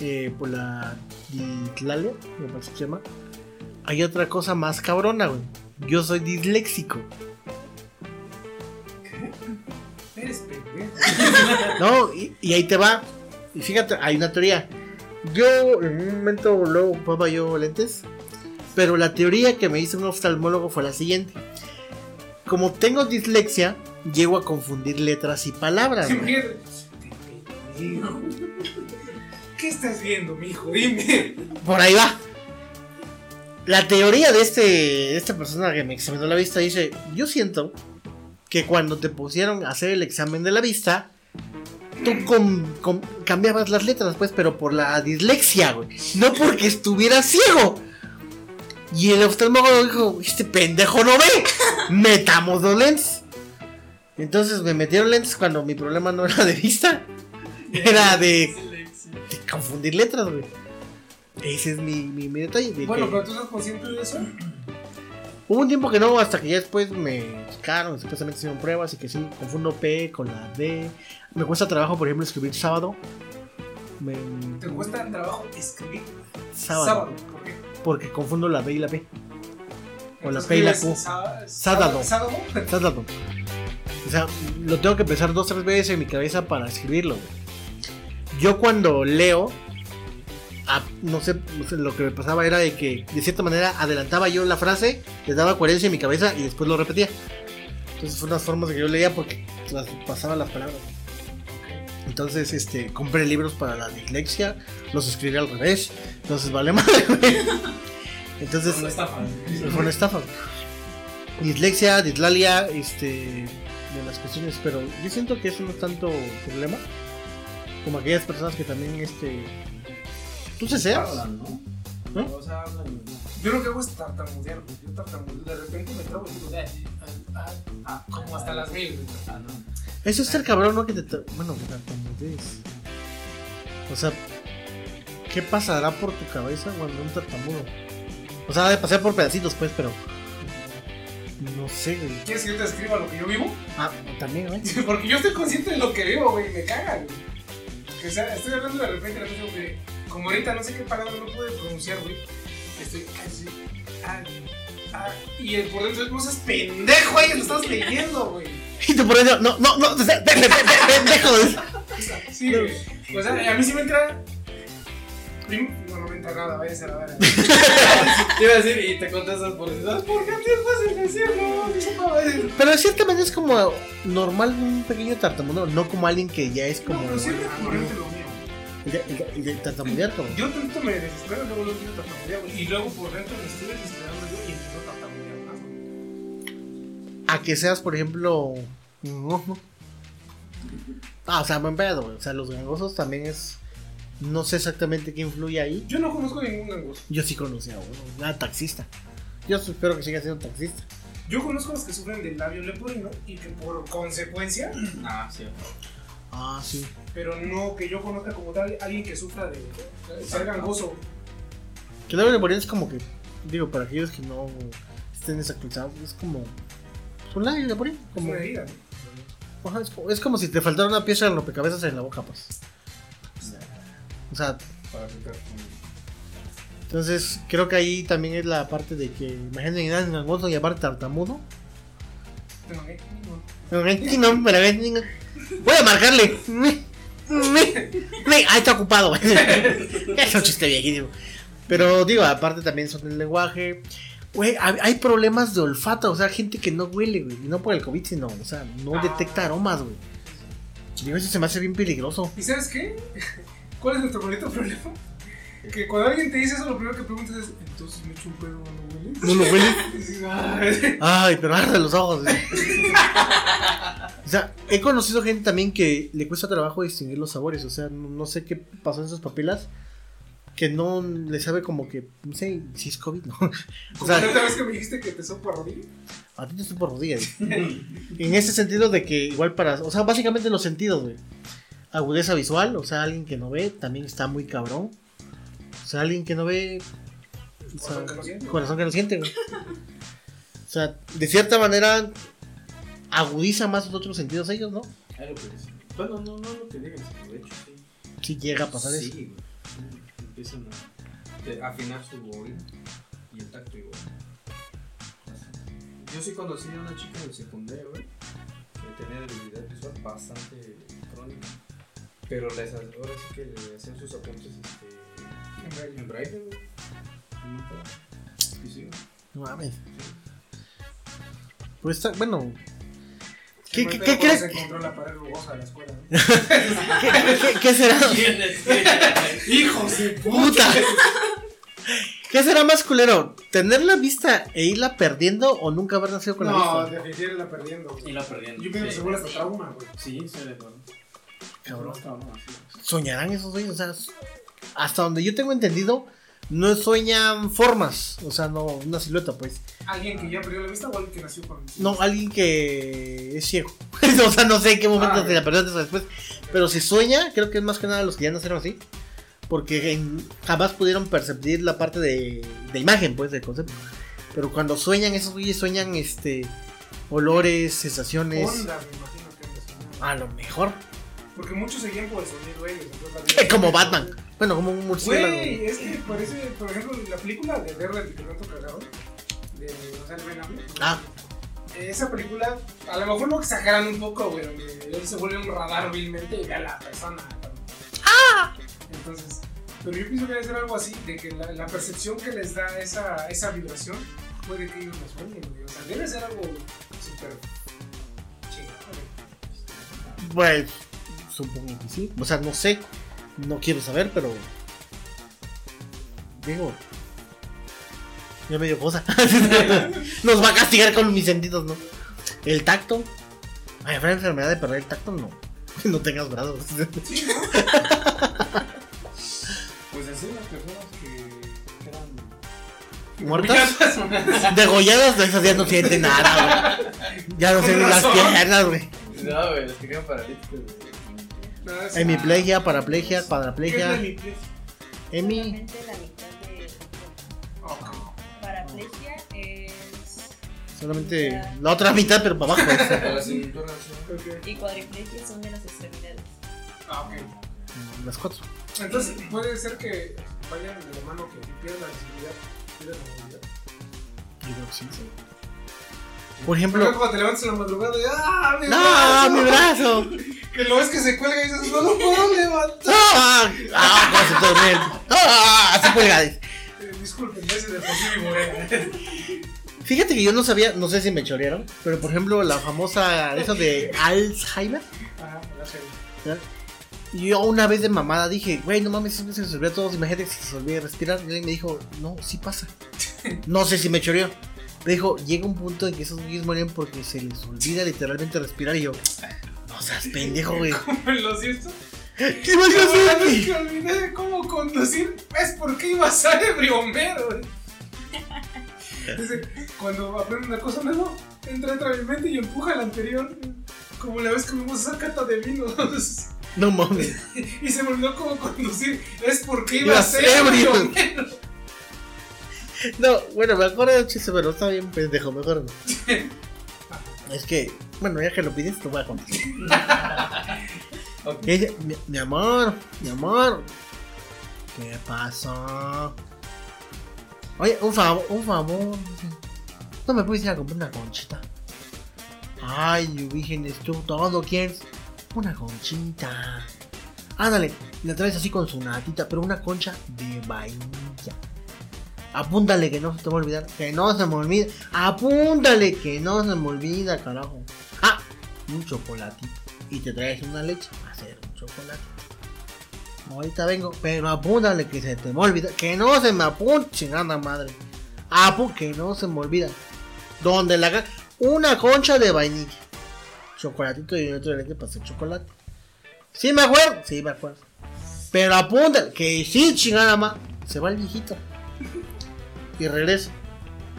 eh, por la ditlalia, me parece que se llama, hay otra cosa más cabrona, güey. Yo soy disléxico, Eres pendejo. ¿no? Y, y ahí te va. Y fíjate, hay una teoría. Yo en un momento luego ocupaba yo lentes, pero la teoría que me hizo un oftalmólogo fue la siguiente. Como tengo dislexia, llego a confundir letras y palabras. ¿Qué estás viendo, mijo? Dime. Por ahí va. La teoría de este de esta persona que me examinó la vista dice, yo siento que cuando te pusieron a hacer el examen de la vista, tú com- com- cambiabas las letras, pues, pero por la dislexia, güey. No porque estuvieras ciego. Y el oftalmólogo dijo, este pendejo no ve. Metamos los lentes. Entonces me metieron lentes cuando mi problema no era de vista. Era de, de confundir letras, güey. Ese es mi, mi, mi detalle. de Bueno, que- pero tú estás consciente de eso. Hubo un tiempo que no, hasta que ya después me checaron, supuestamente hicieron pruebas y que sí, confundo P con la D. Me cuesta trabajo, por ejemplo, escribir sábado. Me- ¿Te cuesta trabajo escribir sábado, ¿Por qué? Porque confundo la D y la P. O la P y la ¿escribes Q. sá- Sábado. Sábado. Sábado. O sea, lo tengo que pensar dos o tres veces en mi cabeza para escribirlo. güey. Yo cuando leo, no, sé, no sé, lo que me pasaba era de que de cierta manera adelantaba yo la frase, le daba coherencia en mi cabeza y después lo repetía. Entonces fue unas formas de que yo leía porque las pasaba las palabras. Entonces, este, compré libros para la dislexia, los escribí al revés. Entonces, vale madre. Entonces, está fácil. fue una estafa. Dislexia, dislalia, este, de las cuestiones, pero yo siento que eso no es tanto problema como aquellas personas que también, este, tú se seas. Hablan, ¿no? ¿Eh? O sea, hablan. Yo lo que hago es tartamudear, güey. Yo tartamudeo. De repente me trabo y digo, "Ah, ah, ah", como hasta las mil. güey. Ah, no. Eso es ser cabrón, ¿no? Que te, bueno, que tartamudees. O sea, ¿qué pasará por tu cabeza cuando un tartamudo? O sea, de pasar por pedacitos, pues, pero no sé, güey. ¿Quieres que yo te escriba lo que yo vivo? Ah, también, güey. Porque yo estoy consciente de lo que vivo, güey. Me caga, güey. Que, o sea, estoy hablando de repente de cosa, güey. Como ahorita no sé qué palabra no pude pronunciar, güey. Estoy casi. Ah, ah, y el por dentro no seas pendejo, ahí lo estás leyendo, güey. Y tú por eso, no, no, no, de- de- de- de- de- pendejo. Sí, güey. O sea, a mí sí me entra. No, no me entra nada, vaya a ser a ver. Te iba a decir, y te contestas por eso. "Ah, ¿Por qué es fácil decirlo? Pero de cierta manera es como normal un pequeño tartamudo, no como alguien que ya es como No, pero mío. El de, el de- el de tartamudear, cabrón. Yo tanto me desespero, luego lo quiero tartamudear, güey. Y luego por dentro me estoy desesperando yo y empiezo a tartamudear más, güey. A que seas, por ejemplo, no, no. Ah, o sea, buen pedo, güey. O sea, los gangosos también es. No sé exactamente qué influye ahí. Yo no conozco ningún gangoso. Yo sí conocía a uno, una taxista. Yo espero que siga siendo taxista. Yo conozco a los que sufren del labio leporino y que por consecuencia, Ah, sí. Ah, sí. pero no que yo conozca como tal alguien que sufra de ser gangoso. Que luego le es como que. Digo, para aquellos que no estén desactualizados, es como. Un labio de Es como. una herida. ¿no? Ajá, es, como, es como si te faltara una pieza de rompecabezas en la boca, pues. O sea, Para entonces creo que ahí también es la parte de que imagínate a alguien gangoso y aparte tartamudo. No. Pero Voy a marcarle. Ah, está ocupado. Es un chiste viejísimo. Pero digo, aparte también son el lenguaje. Güey, hay problemas de olfato, o sea, gente que no huele, güey. No por el COVID, sino, o sea, no Ah. detecta aromas, güey. Digo, eso se me hace bien peligroso. ¿Y sabes qué? ¿Cuál es nuestro bonito problema? Que cuando alguien te dice eso, lo primero que preguntas es: ¿entonces me echo un pedo o no huele? ¿No lo huele? "Ay". Pero arde los ojos. O sea, he conocido gente también que le cuesta trabajo distinguir los sabores. O sea, no, no sé qué pasó en sus papilas. Que no le sabe como que, no sé si es COVID, ¿no? O la sea, otra vez que me dijiste que te sopo a rodillo. a ti te estoy por rodillas. En ese sentido de que igual para, o sea, básicamente los sentidos, güey. Agudeza visual, o sea, alguien que no ve también está muy cabrón. O sea, alguien que no ve, o sea, Corazón que no siente. corazón que no siente, güey. O sea, de cierta manera agudiza más los otros sentidos ellos, ¿no? Es lo que dicen. Bueno, no, no lo que digan, sino de hecho sí. Si llega a pasar sí, eso. güey. Empiezan a afinar su oído y el tacto igual. Yo sí conocí a una chica en el secundario, güey, que tenía debilidad visual bastante crónica. Pero les, ahora sí que le hacían sus apuntes este, en braille, güey. Y no puedo. Y sí. No mames. Pues está, bueno. ¿Qué, crees- se encontró la pared rugosa de la escuela. ¿no? qué- qué- qué será? ¡Hijos de ¡Puta! ¿Qué será más culero? ¿Tener la vista e irla perdiendo o nunca haber nacido con la No, vista? definitivamente la perdiendo. güey. Y la perdiendo. Yo pienso que sí. se vuelve hasta trauma, güey. Sí, estoy de acuerdo. Cabrón. No, no, así es. ¿Soñarán esos güeyes? O sea, hasta donde yo tengo entendido, no sueñan formas. O sea, no una silueta, pues. ¿Alguien que ya perdió la vista o alguien que nació con No, alguien que es ciego. o sea, no sé en qué momento Ah, se la perdió antes o después. Pero si sueña, creo que es más que nada los que ya nacieron así. Porque en- jamás pudieron percibir la parte de, de imagen, pues, del concepto. Pero cuando sueñan, esos güeyes sueñan este olores, sensaciones. Ondas, me imagino que. A lo mejor. Porque muchos seguían por el sonido vida- Como Batman. Bueno, como un murciélago. Güey, es que parece, por ejemplo, la película de Daredevil que tanto cagado, de o sea, el Ben Affleck. Ah. Esa película, a lo mejor lo exageran un poco, güey, donde él se vuelve un radar vilmente y ve a la persona. ¡Ah! Entonces, pero yo pienso que debe ser algo así, de que la, la percepción que les da esa, esa vibración puede que ellos lo sueñen, güey. O sea, debe ser algo súper chingón, güey. Pues, supongo que sí. O sea, no sé. No quiero saber, pero. Digo. Ya me dio cosa. Nos va a castigar con mis sentidos, ¿no? El tacto. Ay, habrá enfermedad de perder el tacto, no. No tengas brazos. Sí, ¿no? Pues así las personas que eran. ¿Muertas? Degolladas, de esas ya no sienten nada, güey. Ya no sienten las piernas, güey. No, güey, las que quedan paralíticas. güey. Hemiplegia, paraplegia, ¿Qué es cuadraplegia. Hemi. Solamente la mitad de Ok. paraplegia es Solamente la otra mitad, pero para abajo. Ok. y cuadriplegia son de las extremidades. Ah, ok. Las cuatro. Entonces, puede ser que vayan de la mano que pierdan la visibilidad, pierdan la movilidad. Yo creo que sí. Por Por ejemplo. cuando te levantas en la madrugada y ¡ah, mi ¡No, brazo! mi brazo! Que lo ves que se cuelga y dices, no lo puedo levantar. ¡Ah! ¡Ah! ¿Cómo se puede ver? ¡Ah! Se cuelga. Eh, disculpen, por mi morena. Fíjate que yo no sabía, no sé si me chorearon, pero por ejemplo, la famosa. Eso de Alzheimer. Ajá. Y Yo una vez de mamada dije, güey, no mames, se a todos. Imagínate si se olvida respirar. Y alguien me dijo, no, sí pasa. No sé si me choreó. Dijo, llega un punto en que esos güeyes mueren porque se les olvida literalmente respirar. Y yo, no seas pendejo, güey. ¿Cómo lo siento? ¿Qué vas a hacer? vez que olvidé cómo conducir es porque iba a ser ebrio mero. Dice, cuando aprende una cosa nueva, entra, mi mente y empuja la anterior. Como la vez que vimos esa cata de vino. No mames. y se me olvidó cómo conducir. Es porque iba, Iba a ser ebrio. No, bueno, me acuerdo de chiste, pero está bien pendejo, mejor no. Es que, bueno, ya que lo pides, te voy a contar. Ok. Y ella, mi, mi amor, mi amor. ¿Qué pasó? Oye, un favor, un favor. No me puedes ir a comprar una conchita. Ay, vírgenes, tú todo quieres. Una conchita. Ándale, la traes así con su natita, pero una concha de vainilla. Apúntale que no se te va a olvidar. Que no se me olvida. Apúntale que no se me olvida, carajo. Ah, un chocolatito. Y te traes una leche hacer un chocolate. Ahorita vengo, pero apúntale que se te me olvida. Que no se me apunte, chingada madre. Apu, que no se me olvida. Donde la una concha de vainilla. Chocolatito y otro de leche para hacer chocolate. ¿Sí me acuerdo? Sí me acuerdo. Pero apúntale, que sí, chingada madre. Se va el viejito. Y regresa.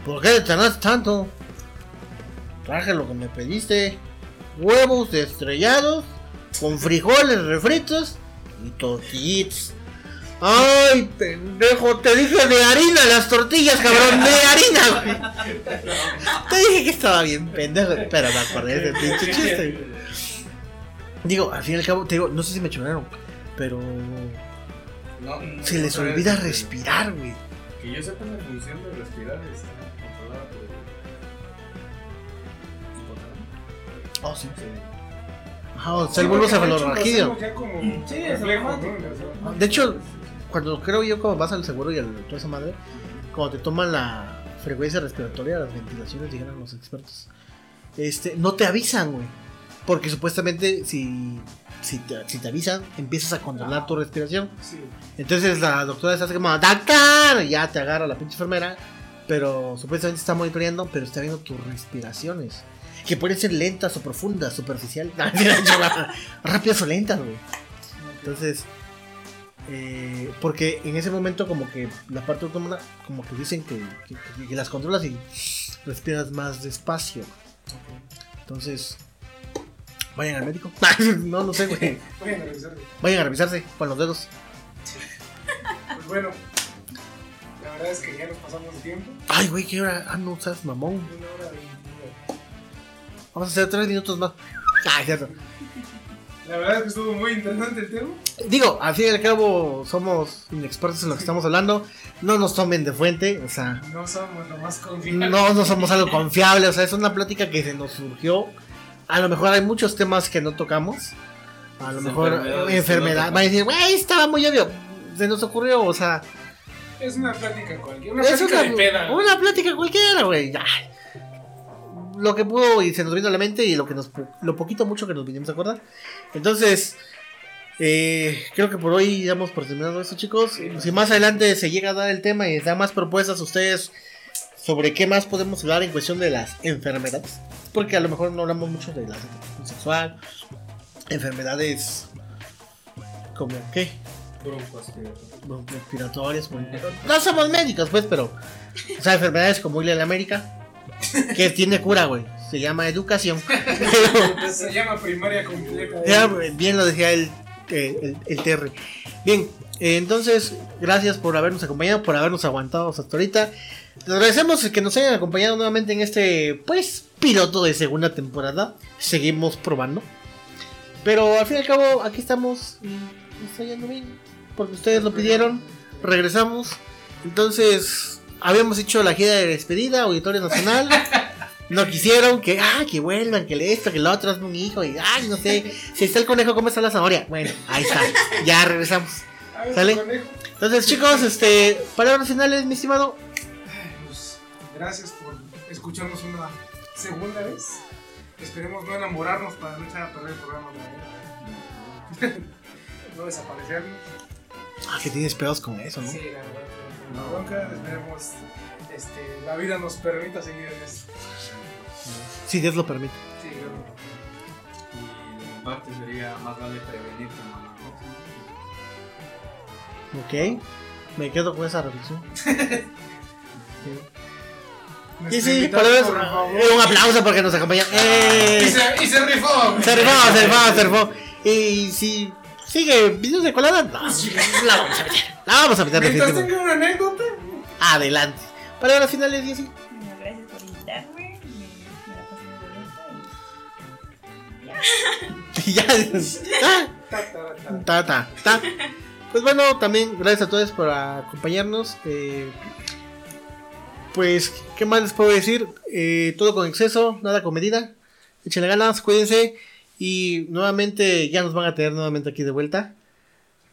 ¿Por qué te tardaste tanto? Traje lo que me pediste. Huevos estrellados. Con frijoles refritos. Y tortillitas. Ay, pendejo, te dije de harina las tortillas, cabrón, de harina, güey. Te dije que estaba bien pendejo, pero me acordé de pinche chiste. Digo, al fin y al cabo, te digo, no sé si me choraron, pero No, no, se les olvida respirar, güey. Que yo sepa la función de respirar está controlada por el Oh, sí. Sí. Ajá, o sea, el bulbo cefalorraquídeo. como Sí, es. De hecho, cuando creo yo cuando vas al seguro y al toda esa madre, cuando te toman la frecuencia respiratoria, las ventilaciones, dijeron los expertos, este, no te avisan, güey. Porque supuestamente si, si, te, si te avisan, empiezas a controlar tu respiración. Sí. Entonces la doctora se hace como, ¡Doctor! Y ya te agarra la pinche enfermera. Pero supuestamente está monitoreando, pero está viendo tus respiraciones. Que pueden ser lentas o profundas, superficiales. Rápidas o lentas, güey. Entonces, eh, porque en ese momento como que la parte autónoma, como que dicen que, que- que las controlas y respiras más despacio. Entonces, vayan al médico. no, no sé, güey. Vayan a revisar. Vayan a revisarse con los dedos. Pues bueno, verdad es que ya nos pasamos de tiempo. Ay, güey, ¿qué hora? Ah, no, seas mamón. Una hora veintinueve. Vamos a hacer tres minutos más. Ah, cierto. La verdad es que estuvo muy interesante el tema. Digo, al fin y al cabo, somos inexpertos en lo que estamos hablando. No nos tomen de fuente, o sea, No somos lo más confiables. no, no somos algo confiable. O sea, es una plática que se nos surgió. A lo mejor hay muchos temas que no tocamos. A lo mejor enfermedad. no Va a decir, güey, estaba muy obvio. Se nos ocurrió, o sea, Es una plática cualquiera. Una es plática una, de peda. una plática cualquiera, güey. ya. Lo que pudo y se nos vino a la mente y lo que nos lo poquito mucho que nos vinimos a acordar. Entonces, eh, creo que por hoy damos por terminado esto, chicos. Si más adelante se llega a dar el tema y da más propuestas a ustedes sobre qué más podemos hablar en cuestión de las enfermedades, porque a lo mejor no hablamos mucho de la sexual, enfermedades como qué, como- no somos médicos, pues, pero o sea, enfermedades como en América, que tiene cura, güey. Se llama educación. Pero, Se llama primaria completa. ya, bien lo decía el, eh, el, el TR. Bien, entonces, gracias por habernos acompañado, por habernos aguantado hasta ahorita. Les agradecemos que nos hayan acompañado nuevamente en este, pues, piloto de segunda temporada. Seguimos probando. Pero al fin y al cabo, aquí estamos y nos está yendo bien. Porque ustedes lo pidieron, regresamos. Entonces, habíamos hecho la gira de despedida, Auditorio Nacional. No quisieron que, ah, que vuelvan, que esto, que lo otro es un hijo, y ay, no sé, si está el conejo, ¿cómo está la zanahoria? Bueno, ahí está, ya regresamos. ¿Sale? Entonces, chicos, este, palabras finales, mi estimado. Gracias por escucharnos una segunda vez. Esperemos no enamorarnos para no echar a perder el programa. la verdad. no desaparecernos. Ah, que tienes pedos con eso, ¿no? Sí, la verdad. No. Bronca, esperemos este, la vida nos permita seguir en esto. Si Dios lo permite. Sí, yo lo- Y de mi parte sería más vale prevenir que mamar. Ok, me quedo con esa reflexión. Y sí, por eh, un aplauso porque nos acompaña. Y ¡Eh! se, y se rifó. Se rifó, se rifó, se rifó. Y si sigue videos de colada, no, la vamos a meter. La vamos a meter Mientras definitivamente. tenga una anécdota, Adelante. Palabras finales, Jessy. Bueno, gracias por invitarme. Me, me la pasé muy bonita y Y ya. Ah, ta, ta, ta. ta, ta, ta. Pues bueno, también gracias a todos por acompañarnos. eh, pues, ¿qué más les puedo decir? Eh, todo con exceso, nada con medida. Échenle ganas, cuídense. Y nuevamente ya nos van a tener nuevamente aquí de vuelta.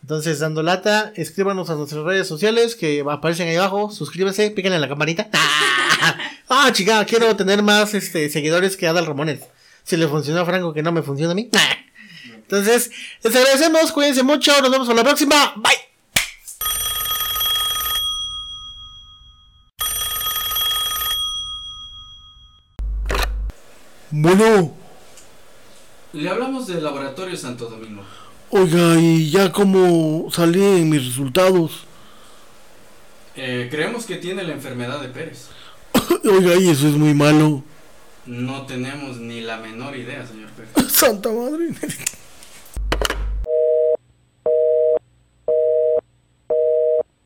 Entonces, dando lata, escríbanos a nuestras redes sociales que aparecen ahí abajo. Suscríbanse, píquenle a la campanita. Ah, chica, quiero tener más este, seguidores que Adal Ramones. Si le funcionó a Franco, que no me funciona a mí. Entonces, les agradecemos, cuídense mucho, nos vemos para la próxima. Bye. Bueno, Le hablamos del laboratorio Santo Domingo. oiga, y ya como salí en mis resultados. Eh, creemos que tiene la enfermedad de Pérez. Oiga, y eso es muy malo. No tenemos ni la menor idea, señor Pérez. Santa madre.